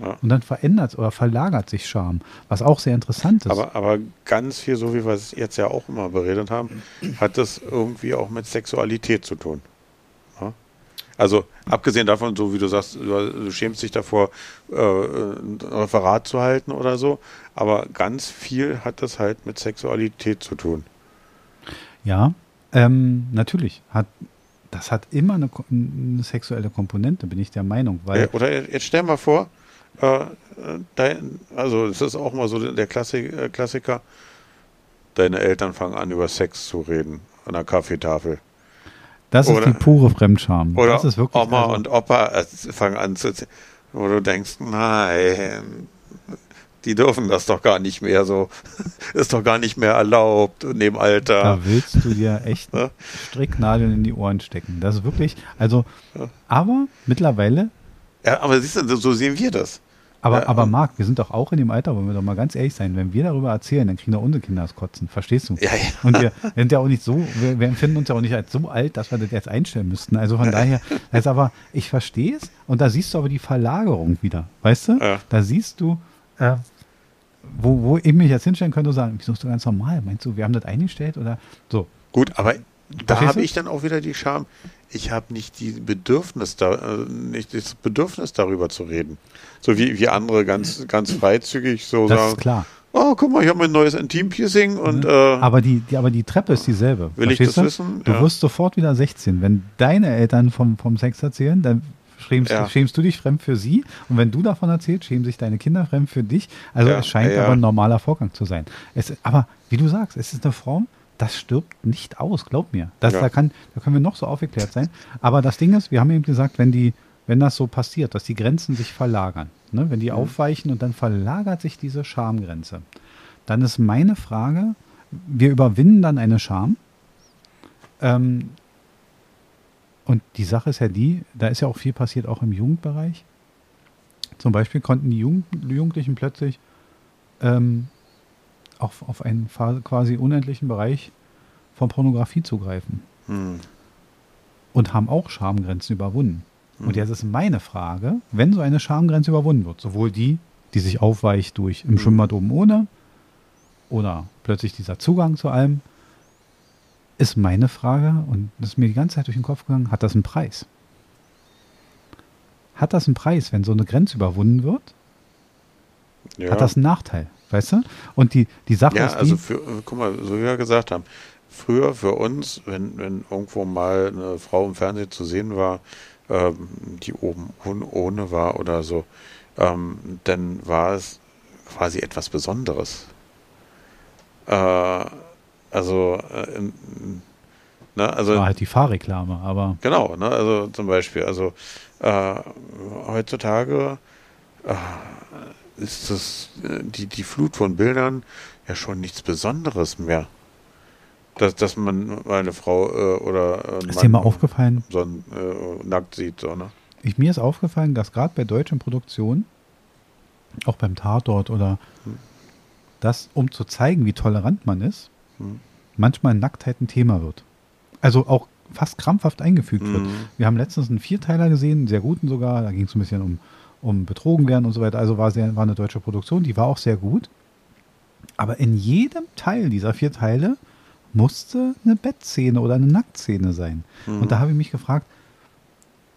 Ja. und dann verändert oder verlagert sich Scham, was auch sehr interessant ist. Aber, aber ganz viel, so wie wir es jetzt ja auch immer beredet haben, hat das irgendwie auch mit Sexualität zu tun. Ja? Also abgesehen davon, so wie du sagst, du, schämst dich davor, äh, ein Referat zu halten oder so, aber ganz viel hat das halt mit Sexualität zu tun. Ja, ähm, natürlich. Hat, das hat immer eine, eine sexuelle Komponente, bin ich der Meinung. Weil, oder jetzt stell mal vor, äh, dein, also es ist auch mal so der Klassik, äh, Klassiker, deine Eltern fangen an über Sex zu reden an der Kaffeetafel. das ist oder- die pure Fremdscham. Oder das ist wirklich, Oma also, und Opa äh, fangen an zu wo du denkst, nein, die dürfen das doch gar nicht mehr so. Ist doch gar nicht mehr erlaubt in dem Alter. Da willst du dir echt. Stricknadeln in die Ohren stecken. Das ist wirklich, also, aber mittlerweile, Ja, aber siehst du, so sehen wir das. aber, Ja, aber Marc, wir sind doch auch in dem Alter, wollen wir doch mal ganz ehrlich sein, wenn wir darüber erzählen, dann kriegen doch unsere Kinder das Kotzen. Verstehst du? Ja, ja. Und wir sind ja auch nicht so, wir, wir empfinden uns ja auch nicht als so alt, dass wir das jetzt einstellen müssten. Also von daher, also aber ich verstehe es und da siehst du aber die Verlagerung wieder, weißt du? Ja. Da siehst du, äh, wo, wo ich mich jetzt hinstellen könnte und sagen, wieso ist du ganz normal? Meinst du, wir haben das eingestellt oder so? Gut, aber da habe ich dann auch wieder die Scham. Ich habe nicht die Bedürfnis da, äh, nicht das Bedürfnis darüber zu reden. So wie, wie andere ganz, ganz freizügig so Das sagen. ist klar. Oh, guck mal, ich habe mein neues Intim-Piercing und äh, Aber die, die, aber die Treppe ist dieselbe. Will ich das du? wissen? Du Ja. wirst sofort wieder 16. Wenn deine Eltern vom, vom Sex erzählen, dann schämst, Ja. schämst du dich fremd für sie. Und wenn du davon erzählst, schämen sich deine Kinder fremd für dich. Also Ja, es scheint aber ein normaler Vorgang zu sein. Es, aber wie du sagst, es ist eine Form, das stirbt nicht aus, glaub mir. Das, Ja. da, kann, da können wir noch so aufgeklärt sein. Aber das Ding ist, wir haben eben gesagt, wenn die, wenn das so passiert, dass die Grenzen sich verlagern, ne, wenn die Mhm. aufweichen und dann verlagert sich diese Schamgrenze, dann ist meine Frage, wir überwinden dann eine Scham. Ähm, und die Sache ist ja die, da ist ja auch viel passiert, auch im Jugendbereich. Zum Beispiel konnten die Jugend, Jugendlichen plötzlich ähm, auch auf einen quasi unendlichen Bereich von Pornografie zugreifen Hm. und haben auch Schamgrenzen überwunden. Und jetzt ist meine Frage, wenn so eine Schamgrenze überwunden wird, sowohl die, die sich aufweicht durch im Schwimmbad oben ohne oder plötzlich dieser Zugang zu allem, ist meine Frage, und das ist mir die ganze Zeit durch den Kopf gegangen, hat das einen Preis? Hat das einen Preis, wenn so eine Grenze überwunden wird? Ja. Hat das einen Nachteil, weißt du? Und die, die Sache Ja, ist die, also für, guck mal, so wie wir gesagt haben, früher für uns, wenn, wenn irgendwo mal eine Frau im Fernsehen zu sehen war, ähm, die oben ohne, war oder so, ähm, dann war es quasi etwas Besonderes. Äh, also, äh, ne, also war halt die Fahrreklame, aber Genau, ne? also zum Beispiel, also äh, heutzutage äh, ist das, äh, die, die Flut von Bildern ja schon nichts Besonderes mehr. Dass, dass man mal eine Frau äh, oder äh, ist dir mal aufgefallen, so ein, äh, nackt sieht, so, ne? ich, mir ist aufgefallen, dass gerade bei deutschen Produktionen, auch beim Tatort oder Hm. das, um zu zeigen, wie tolerant man ist, Hm. manchmal Nacktheit ein Thema wird. Also auch fast krampfhaft eingefügt wird. Mhm. Wir haben letztens einen Vierteiler gesehen, einen sehr guten sogar, da ging es ein bisschen um, um betrogen werden und so weiter. Also war, sehr, war eine deutsche Produktion, die war auch sehr gut. Aber in jedem Teil dieser vier Teile musste eine Bettszene oder eine Nacktszene sein. Mhm. Und da habe ich mich gefragt,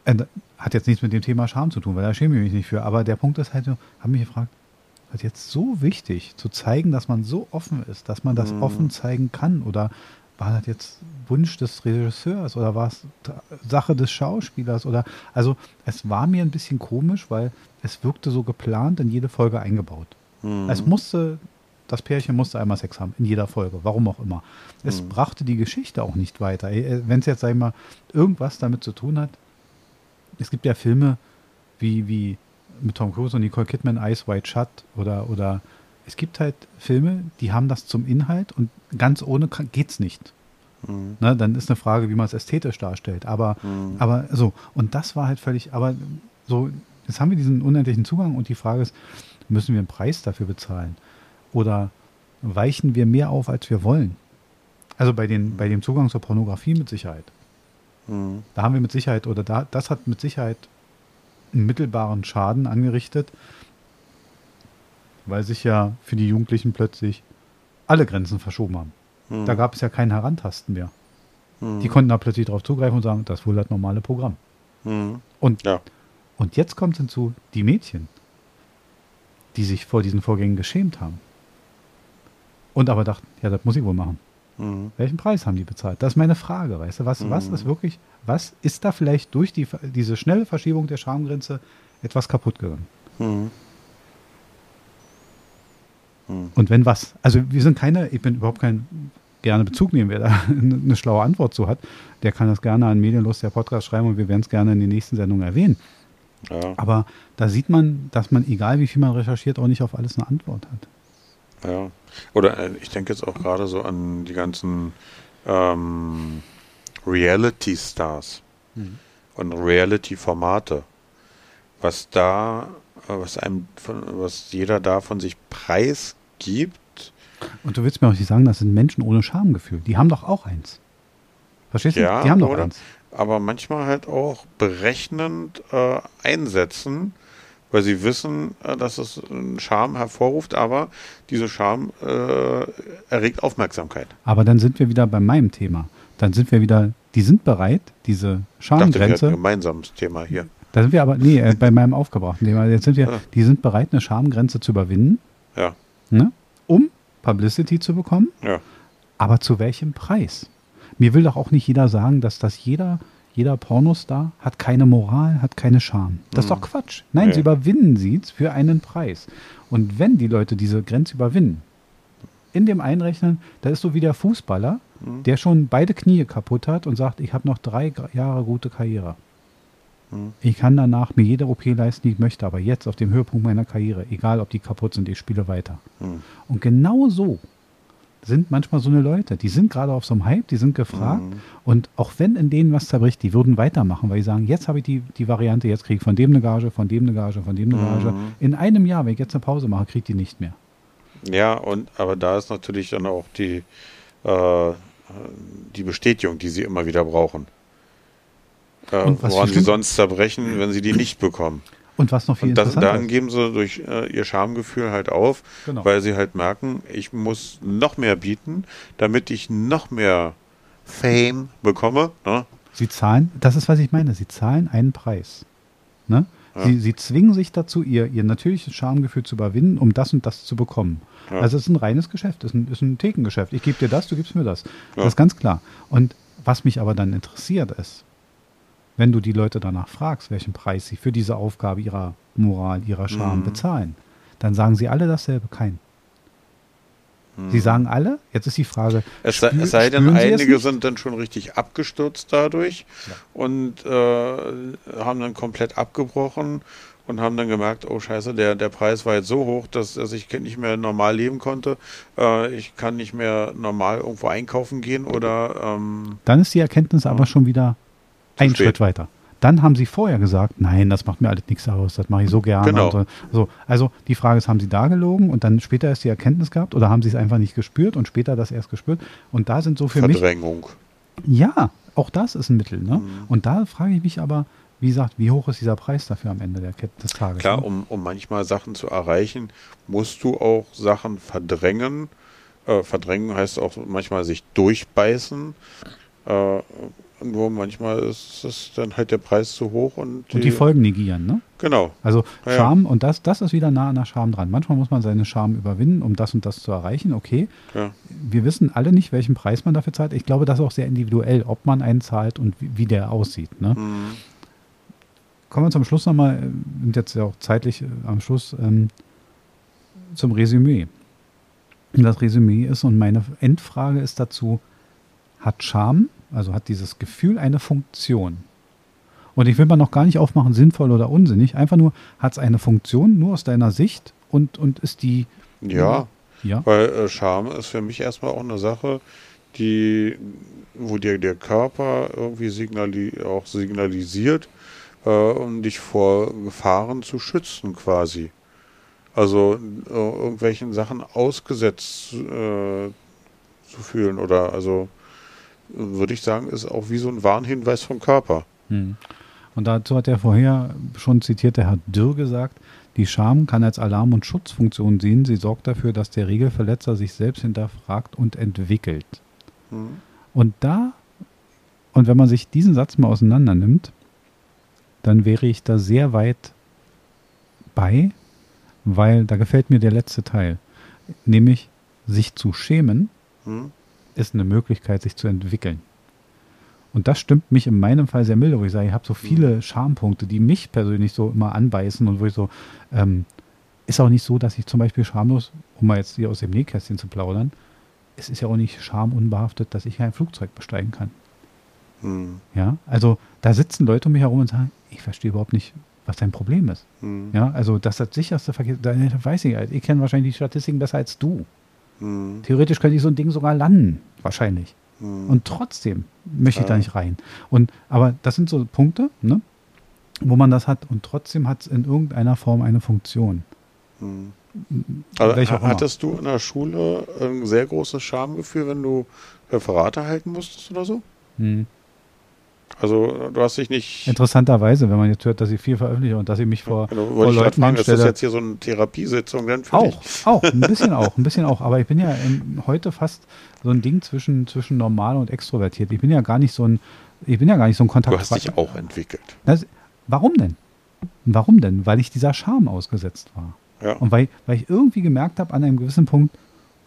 äh, hat jetzt nichts mit dem Thema Scham zu tun, weil da schäme ich mich nicht für. Aber der Punkt ist halt, habe mich gefragt, ist jetzt so wichtig zu zeigen, dass man so offen ist, dass man das Mhm. offen zeigen kann? Oder war das jetzt Wunsch des Regisseurs oder war es Sache des Schauspielers? Oder also es war mir ein bisschen komisch, weil es wirkte so geplant in jede Folge eingebaut. Mhm. Es musste, das Pärchen musste einmal Sex haben, in jeder Folge, warum auch immer. Es Mhm. brachte die Geschichte auch nicht weiter. Wenn es jetzt, sag ich mal, irgendwas damit zu tun hat, es gibt ja Filme wie, wie mit Tom Cruise und Nicole Kidman, Eyes Wide Shut oder, oder es gibt halt Filme, die haben das zum Inhalt und ganz ohne kann- geht's nicht. Mhm. Ne, dann ist eine Frage, wie man es ästhetisch darstellt. Aber, Mhm. aber so, und das war halt völlig, aber so, jetzt haben wir diesen unendlichen Zugang und die Frage ist, müssen wir einen Preis dafür bezahlen? Oder weichen wir mehr auf, als wir wollen? Also bei, den, bei dem Zugang zur Pornografie mit Sicherheit. Mhm. Da haben wir mit Sicherheit, oder da, das hat mit Sicherheit einen mittelbaren Schaden angerichtet, weil sich ja für die Jugendlichen plötzlich alle Grenzen verschoben haben. Mhm. Da gab es ja kein Herantasten mehr. Mhm. Die konnten da plötzlich drauf zugreifen und sagen, das ist wohl das normale Programm. Mhm. Und, Ja. und jetzt kommt hinzu, die Mädchen, die sich vor diesen Vorgängen geschämt haben. Und aber dachten, ja, das muss ich wohl machen. Mhm. Welchen Preis haben die bezahlt? Das ist meine Frage, weißt du? Was, was Mhm. ist wirklich, was ist da vielleicht durch die, diese schnelle Verschiebung der Schamgrenze etwas kaputt gegangen? Mhm. Mhm. Und wenn was? Also wir sind keine, ich bin überhaupt kein gerne Bezug nehmen, wer da eine schlaue Antwort zu hat, der kann das gerne an Medienlust der Podcast schreiben und wir werden es gerne in den nächsten Sendungen erwähnen. Ja. Aber da sieht man, dass man, egal wie viel man recherchiert, auch nicht auf alles eine Antwort hat. Ja. Oder äh, ich denke jetzt auch gerade so an die ganzen ähm, Reality-Stars und Reality-Formate. Was da, was einem, von, was jeder da von sich preisgibt. Und du willst mir auch nicht sagen, das sind Menschen ohne Schamgefühl. Die haben doch auch eins. Verstehst du? Ja, Die haben doch oder? eins. aber manchmal halt auch berechnend äh, einsetzen, weil sie wissen, äh, dass es einen Charme hervorruft, aber diese Charme äh, erregt Aufmerksamkeit. Aber dann sind wir wieder bei meinem Thema. Dann sind wir wieder, die sind bereit, diese Ich dachte, wir Schamgrenze. gemeinsames Thema hier. Da sind wir aber, nee, äh, bei meinem aufgebrachten Thema. Jetzt sind wir, Ah. die sind bereit, eine Schamgrenze zu überwinden, Ja, ne, um Publicity zu bekommen. ja. Aber zu welchem Preis? Mir will doch auch nicht jeder sagen, dass das jeder, jeder Pornostar hat keine Moral, hat keine Scham. Das ist Mhm. doch Quatsch. Nein, Nee. sie überwinden sie für einen Preis. Und wenn die Leute diese Grenze überwinden, in dem Einrechnen, da ist so wie der Fußballer, Mhm. der schon beide Knie kaputt hat und sagt, ich habe noch drei Jahre gute Karriere. Mhm. Ich kann danach mir jede OP leisten, die ich möchte, aber jetzt auf dem Höhepunkt meiner Karriere, egal ob die kaputt sind, ich spiele weiter. Mhm. Und genau so sind manchmal so eine Leute, die sind gerade auf so einem Hype, die sind gefragt Mhm. und auch wenn in denen was zerbricht, die würden weitermachen, weil die sagen, jetzt habe ich die, die Variante, jetzt kriege ich von dem eine Gage, von dem eine Gage, von dem eine Gage. Mhm. In einem Jahr, wenn ich jetzt eine Pause mache, kriege ich die nicht mehr. Ja, und aber da ist natürlich dann auch die, äh, die Bestätigung, die sie immer wieder brauchen. Äh, woran sie sonst zerbrechen, wenn sie die nicht bekommen. Und was noch viel Und das, dann geben sie durch äh, ihr Schamgefühl halt auf, Genau. weil sie halt merken, ich muss noch mehr bieten, damit ich noch mehr Fame bekomme. Ne? Sie zahlen, das ist, was ich meine, sie zahlen einen Preis. Ne? Sie, sie zwingen sich dazu, ihr, ihr natürliches Schamgefühl zu überwinden, um das und das zu bekommen. Ja. Also es ist ein reines Geschäft, es ist ein, ist ein Thekengeschäft. Ich gebe dir das, du gibst mir das. Ja. Das ist ganz klar. Und was mich aber dann interessiert ist, wenn du die Leute danach fragst, welchen Preis sie für diese Aufgabe ihrer Moral, ihrer Scham Mhm. bezahlen, dann sagen sie alle dasselbe, kein. Sie sagen alle, jetzt ist die Frage, Mhm. Es sei, es sei denn, einige sind dann schon richtig abgestürzt dadurch und äh, haben dann komplett abgebrochen und haben dann gemerkt, oh scheiße, der, der Preis war jetzt so hoch, dass, dass ich nicht mehr normal leben konnte. Äh, ich kann nicht mehr normal irgendwo einkaufen gehen oder ähm, Dann ist die Erkenntnis aber schon wieder ein spät. Schritt weiter. Dann haben sie vorher gesagt, nein, das macht mir alles nichts aus, das mache ich so gerne. Genau. So. so. Also die Frage ist, haben sie da gelogen und dann später erst die Erkenntnis gehabt oder haben sie es einfach nicht gespürt und später das erst gespürt? Und da sind so für mich, Verdrängung. ja, auch das ist ein Mittel. Ne? Mhm. Und da frage ich mich aber, wie gesagt, wie hoch ist dieser Preis dafür am Ende der Kette des Tages? Klar, ne? um, um manchmal Sachen zu erreichen, musst du auch Sachen verdrängen. Äh, verdrängen heißt auch manchmal sich durchbeißen. Äh, nur manchmal ist es dann halt der Preis zu hoch und, Und die Folgen negieren, ne? Genau. Also Ja, ja. Scham, und das, das ist wieder nah an der Scham dran. Manchmal muss man seine Scham überwinden, um das und das zu erreichen, okay. Ja. Wir wissen alle nicht, welchen Preis man dafür zahlt. Ich glaube, das ist auch sehr individuell, ob man einen zahlt und wie, wie der aussieht. Ne? Mhm. Kommen wir zum Schluss nochmal, äh, sind jetzt ja auch zeitlich äh, am Schluss, ähm, zum Resümee. Und das Resümee ist, und meine Endfrage ist dazu, hat Scham, also hat dieses Gefühl eine Funktion? Und ich will mal noch gar nicht aufmachen, sinnvoll oder unsinnig, einfach nur, hat es eine Funktion, nur aus deiner Sicht und, und ist die, Ja, ja, weil äh, Scham ist für mich erstmal auch eine Sache, die, wo dir der Körper irgendwie signali auch signalisiert, äh, um dich vor Gefahren zu schützen quasi. Also äh, irgendwelchen Sachen ausgesetzt äh, zu fühlen oder also würde ich sagen, ist auch wie so ein Warnhinweis vom Körper. Hm. Und dazu hat der vorher schon zitierte Herr Dürr gesagt, die Scham kann als Alarm- und Schutzfunktion sehen. Sie sorgt dafür, dass der Regelverletzer sich selbst hinterfragt und entwickelt. Hm. Und da, und wenn man sich diesen Satz mal auseinander nimmt, dann wäre ich da sehr weit bei, weil da gefällt mir der letzte Teil. Nämlich, sich zu schämen Hm? Ist eine Möglichkeit, sich zu entwickeln. Und das stimmt mich in meinem Fall sehr milde, wo ich sage, ich habe so viele Schampunkte, die mich persönlich so immer anbeißen und wo ich so, ähm, ist auch nicht so, dass ich zum Beispiel schamlos, um mal jetzt hier aus dem Nähkästchen zu plaudern, es ist ja auch nicht schamunbehaftet, dass ich ein Flugzeug besteigen kann. Hm. Ja, also da sitzen Leute um mich herum und sagen, ich verstehe überhaupt nicht, was dein Problem ist. Hm. Ja, also das ist das sicherste Verkehr, da weiß ich, ich kenne wahrscheinlich die Statistiken besser als du. Hm. Theoretisch könnte ich so ein Ding sogar landen, wahrscheinlich. Hm. Und trotzdem möchte ich da Ja. nicht rein. Und, aber das sind so Punkte, ne, wo man das hat und trotzdem hat es in irgendeiner Form eine Funktion. Hm. Auch immer. hattest du in der Schule ein sehr großes Schamgefühl, wenn du Referate halten musstest oder so? Hm. Also du hast dich nicht. Interessanterweise, wenn man jetzt hört, dass ich viel veröffentliche und dass ich mich vor, Genau, vor Leuten fragen, ist das hinstelle. jetzt hier so eine Therapiesitzung denn für Auch, dich? auch, ein bisschen auch, ein bisschen auch. Aber ich bin ja in, heute fast so ein Ding zwischen, zwischen normal und extrovertiert. Ich bin ja gar nicht so ein, ich bin ja gar nicht so ein Kontakt. Du hast dich auch entwickelt. Das, warum denn? Warum denn? Weil ich dieser Scham ausgesetzt war. Ja. Und weil, weil ich irgendwie gemerkt habe an einem gewissen Punkt,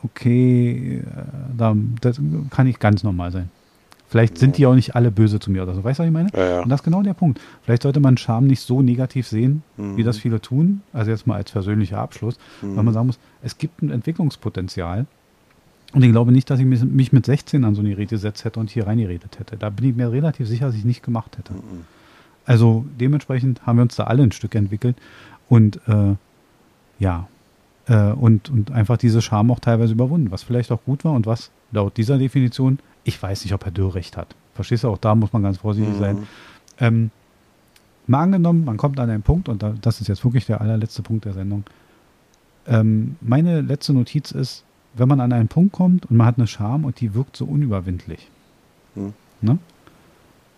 okay, äh, da, das kann ich ganz normal sein. Vielleicht sind die auch nicht alle böse zu mir oder so. Weißt du, was ich meine? Ja, ja. Und das ist genau der Punkt. Vielleicht sollte man Scham nicht so negativ sehen, wie Mhm. das viele tun. Also jetzt mal als persönlicher Abschluss, Mhm. weil man sagen muss, es gibt ein Entwicklungspotenzial. Und ich glaube nicht, dass ich mich- mich mit 16 an so eine Rede gesetzt hätte und hier reingeredet hätte. Da bin ich mir relativ sicher, dass ich nicht gemacht hätte. Mhm. Also dementsprechend haben wir uns da alle ein Stück entwickelt. Und äh, ja, äh, und, und einfach diese Scham auch teilweise überwunden, was vielleicht auch gut war und was laut dieser Definition, ich weiß nicht, ob Herr Dürr recht hat. Verstehst du, auch da muss man ganz vorsichtig Mhm. sein. Ähm, mal angenommen, man kommt an einen Punkt, und da, das ist jetzt wirklich der allerletzte Punkt der Sendung, ähm, meine letzte Notiz ist, wenn man an einen Punkt kommt und man hat eine Scham und die wirkt so unüberwindlich. Hm. Ne?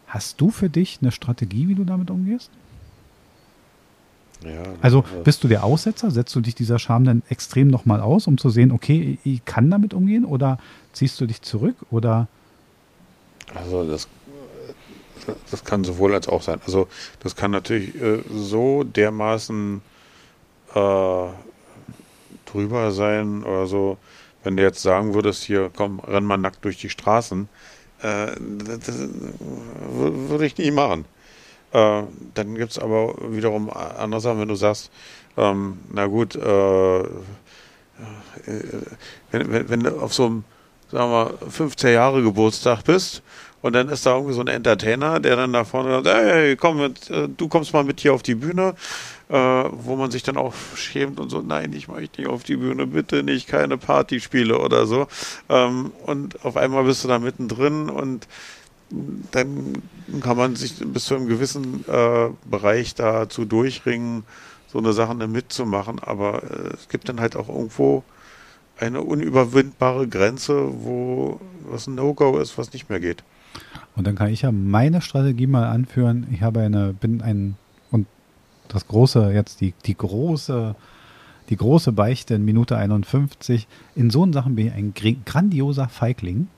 Hast du für dich eine Strategie, wie du damit umgehst? Ja, also bist du der Aussetzer? Setzt du dich dieser Scham dann extrem nochmal aus, um zu sehen, okay, ich kann damit umgehen? Oder ziehst du dich zurück? Oder also das, das kann sowohl als auch sein. Also das kann natürlich äh, so dermaßen äh, drüber sein oder so, wenn du jetzt sagen würdest, hier, komm, renn mal nackt durch die Straßen, äh, das, das würde ich nie machen. Äh, dann gibt es aber wiederum andere Sachen, wenn du sagst, ähm, na gut, äh, äh wenn, wenn, wenn, du auf so einem, sagen wir, 15 Jahre Geburtstag bist und dann ist da irgendwie so ein Entertainer, der dann da vorne sagt, hey, komm, mit, äh, du kommst mal mit hier auf die Bühne, äh, wo man sich dann auch schämt und so, nein, ich möchte nicht auf die Bühne, bitte nicht, keine Partyspiele oder so. Ähm, und auf einmal bist du da mittendrin und dann kann man sich bis zu einem gewissen äh, Bereich dazu durchringen, so eine Sache mitzumachen. Aber äh, es gibt dann halt auch irgendwo eine unüberwindbare Grenze, wo was ein No-Go ist, was nicht mehr geht. Und dann kann ich ja meine Strategie mal anführen. Ich habe eine, bin ein, und das große, jetzt die, die große, die große Beichte in Minute 51. In so Sachen bin ich ein grandioser Feigling.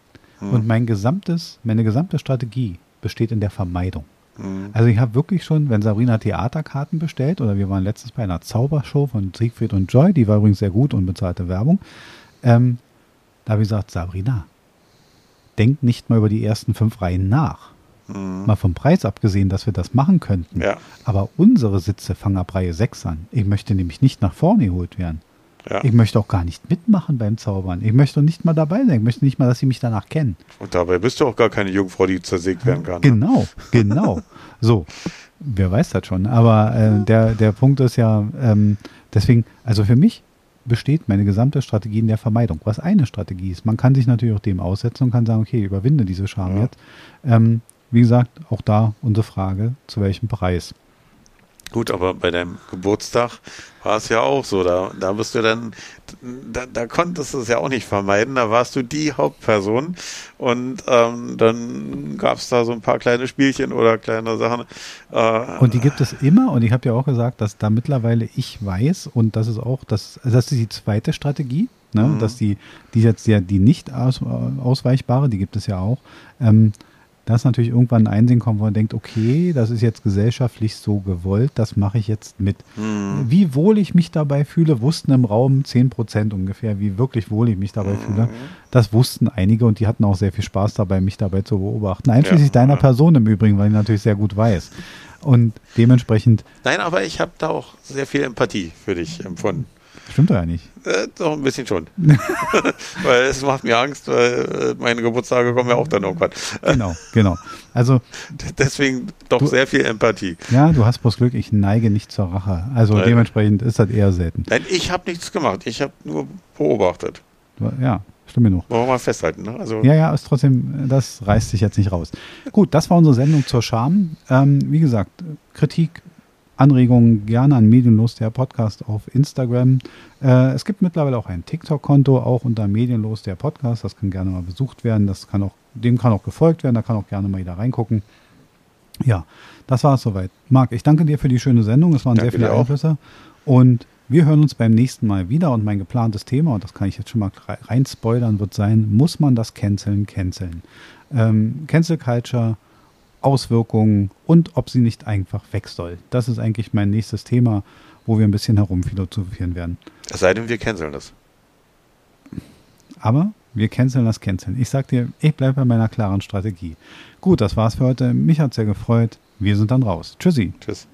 Mhm. Und mein gesamtes, meine gesamte Strategie besteht in der Vermeidung. Mhm. Also ich habe wirklich schon, wenn Sabrina Theaterkarten bestellt, oder wir waren letztes bei einer Zaubershow von Siegfried und Joy, die war übrigens sehr gut und bezahlte Werbung, ähm, da habe ich gesagt, Sabrina, denk nicht mal über die ersten fünf Reihen nach. Mhm. Mal vom Preis abgesehen, dass wir das machen könnten. Ja. Aber unsere Sitze fangen ab Reihe 6 an. Ich möchte nämlich nicht nach vorne geholt werden. Ja. Ich möchte auch gar nicht mitmachen beim Zaubern. Ich möchte nicht mal dabei sein. Ich möchte nicht mal, dass sie mich danach kennen. Und dabei bist du auch gar keine Jungfrau, die zersägt werden kann. Ne? Genau, genau. so, wer weiß das schon. Aber äh, der, der Punkt ist ja, ähm, deswegen, also für mich besteht meine gesamte Strategie in der Vermeidung. Was eine Strategie ist. Man kann sich natürlich auch dem aussetzen und kann sagen, okay, überwinde diese Scham ja. jetzt. Ähm, wie gesagt, auch da unsere Frage, zu welchem Preis. Gut, aber bei deinem Geburtstag war es ja auch so. Da, da bist du dann, da, da konntest du es ja auch nicht vermeiden. Da warst du die Hauptperson. Und ähm, dann gab es da so ein paar kleine Spielchen oder kleine Sachen. Äh, und die gibt es immer. Und ich habe ja auch gesagt, dass da mittlerweile ich weiß, und das ist auch, das, das ist die zweite Strategie. Ne? Mhm. Dass die, die jetzt ja die nicht aus, ausweichbare, die gibt es ja auch. Ähm, dass natürlich irgendwann ein Einsehen kommt, wo man denkt, okay, das ist jetzt gesellschaftlich so gewollt, das mache ich jetzt mit. Mhm. Wie wohl ich mich dabei fühle, wussten im Raum 10 Prozent ungefähr, wie wirklich wohl ich mich dabei mhm. fühle. Das wussten einige und die hatten auch sehr viel Spaß dabei, mich dabei zu beobachten. Einschließlich ja. deiner Person im Übrigen, weil ich natürlich sehr gut weiß. Und dementsprechend. Nein, aber ich habe da auch sehr viel Empathie für dich empfunden. Stimmt doch ja nicht. Äh, doch ein bisschen schon. weil es macht mir Angst, weil äh, meine Geburtstage kommen ja auch dann irgendwann. genau, genau. Also deswegen doch du, sehr viel Empathie. Ja, du hast bloß Glück, ich neige nicht zur Rache. Also Nein. dementsprechend ist das eher selten. Nein, ich habe nichts gemacht. Ich habe nur beobachtet. Ja, stimmt genug. Wollen wir mal festhalten, ne? Also ja, ja, ist trotzdem, das reißt sich jetzt nicht raus. Gut, das war unsere Sendung zur Scham. Ähm, wie gesagt, Kritik, Anregungen gerne an Medienlos, der Podcast auf Instagram. Äh, es gibt mittlerweile auch ein TikTok-Konto, auch unter Medienlos, der Podcast. Das kann gerne mal besucht werden. Das kann auch, dem kann auch gefolgt werden. Da kann auch gerne mal jeder reingucken. Ja, das war es soweit. Marc, ich danke dir für die schöne Sendung. Es waren danke sehr viele Auflöser. Und wir hören uns beim nächsten Mal wieder. Und mein geplantes Thema, und das kann ich jetzt schon mal rein spoilern, wird sein, muss man das Canceln canceln? Ähm, Cancel Culture Auswirkungen und ob sie nicht einfach weg soll. Das ist eigentlich mein nächstes Thema, wo wir ein bisschen herumphilosophieren werden. Es sei denn, wir canceln das. Aber wir canceln das Canceln. Ich sag dir, ich bleibe bei meiner klaren Strategie. Gut, das war's für heute. Mich hat's sehr gefreut. Wir sind dann raus. Tschüssi. Tschüss.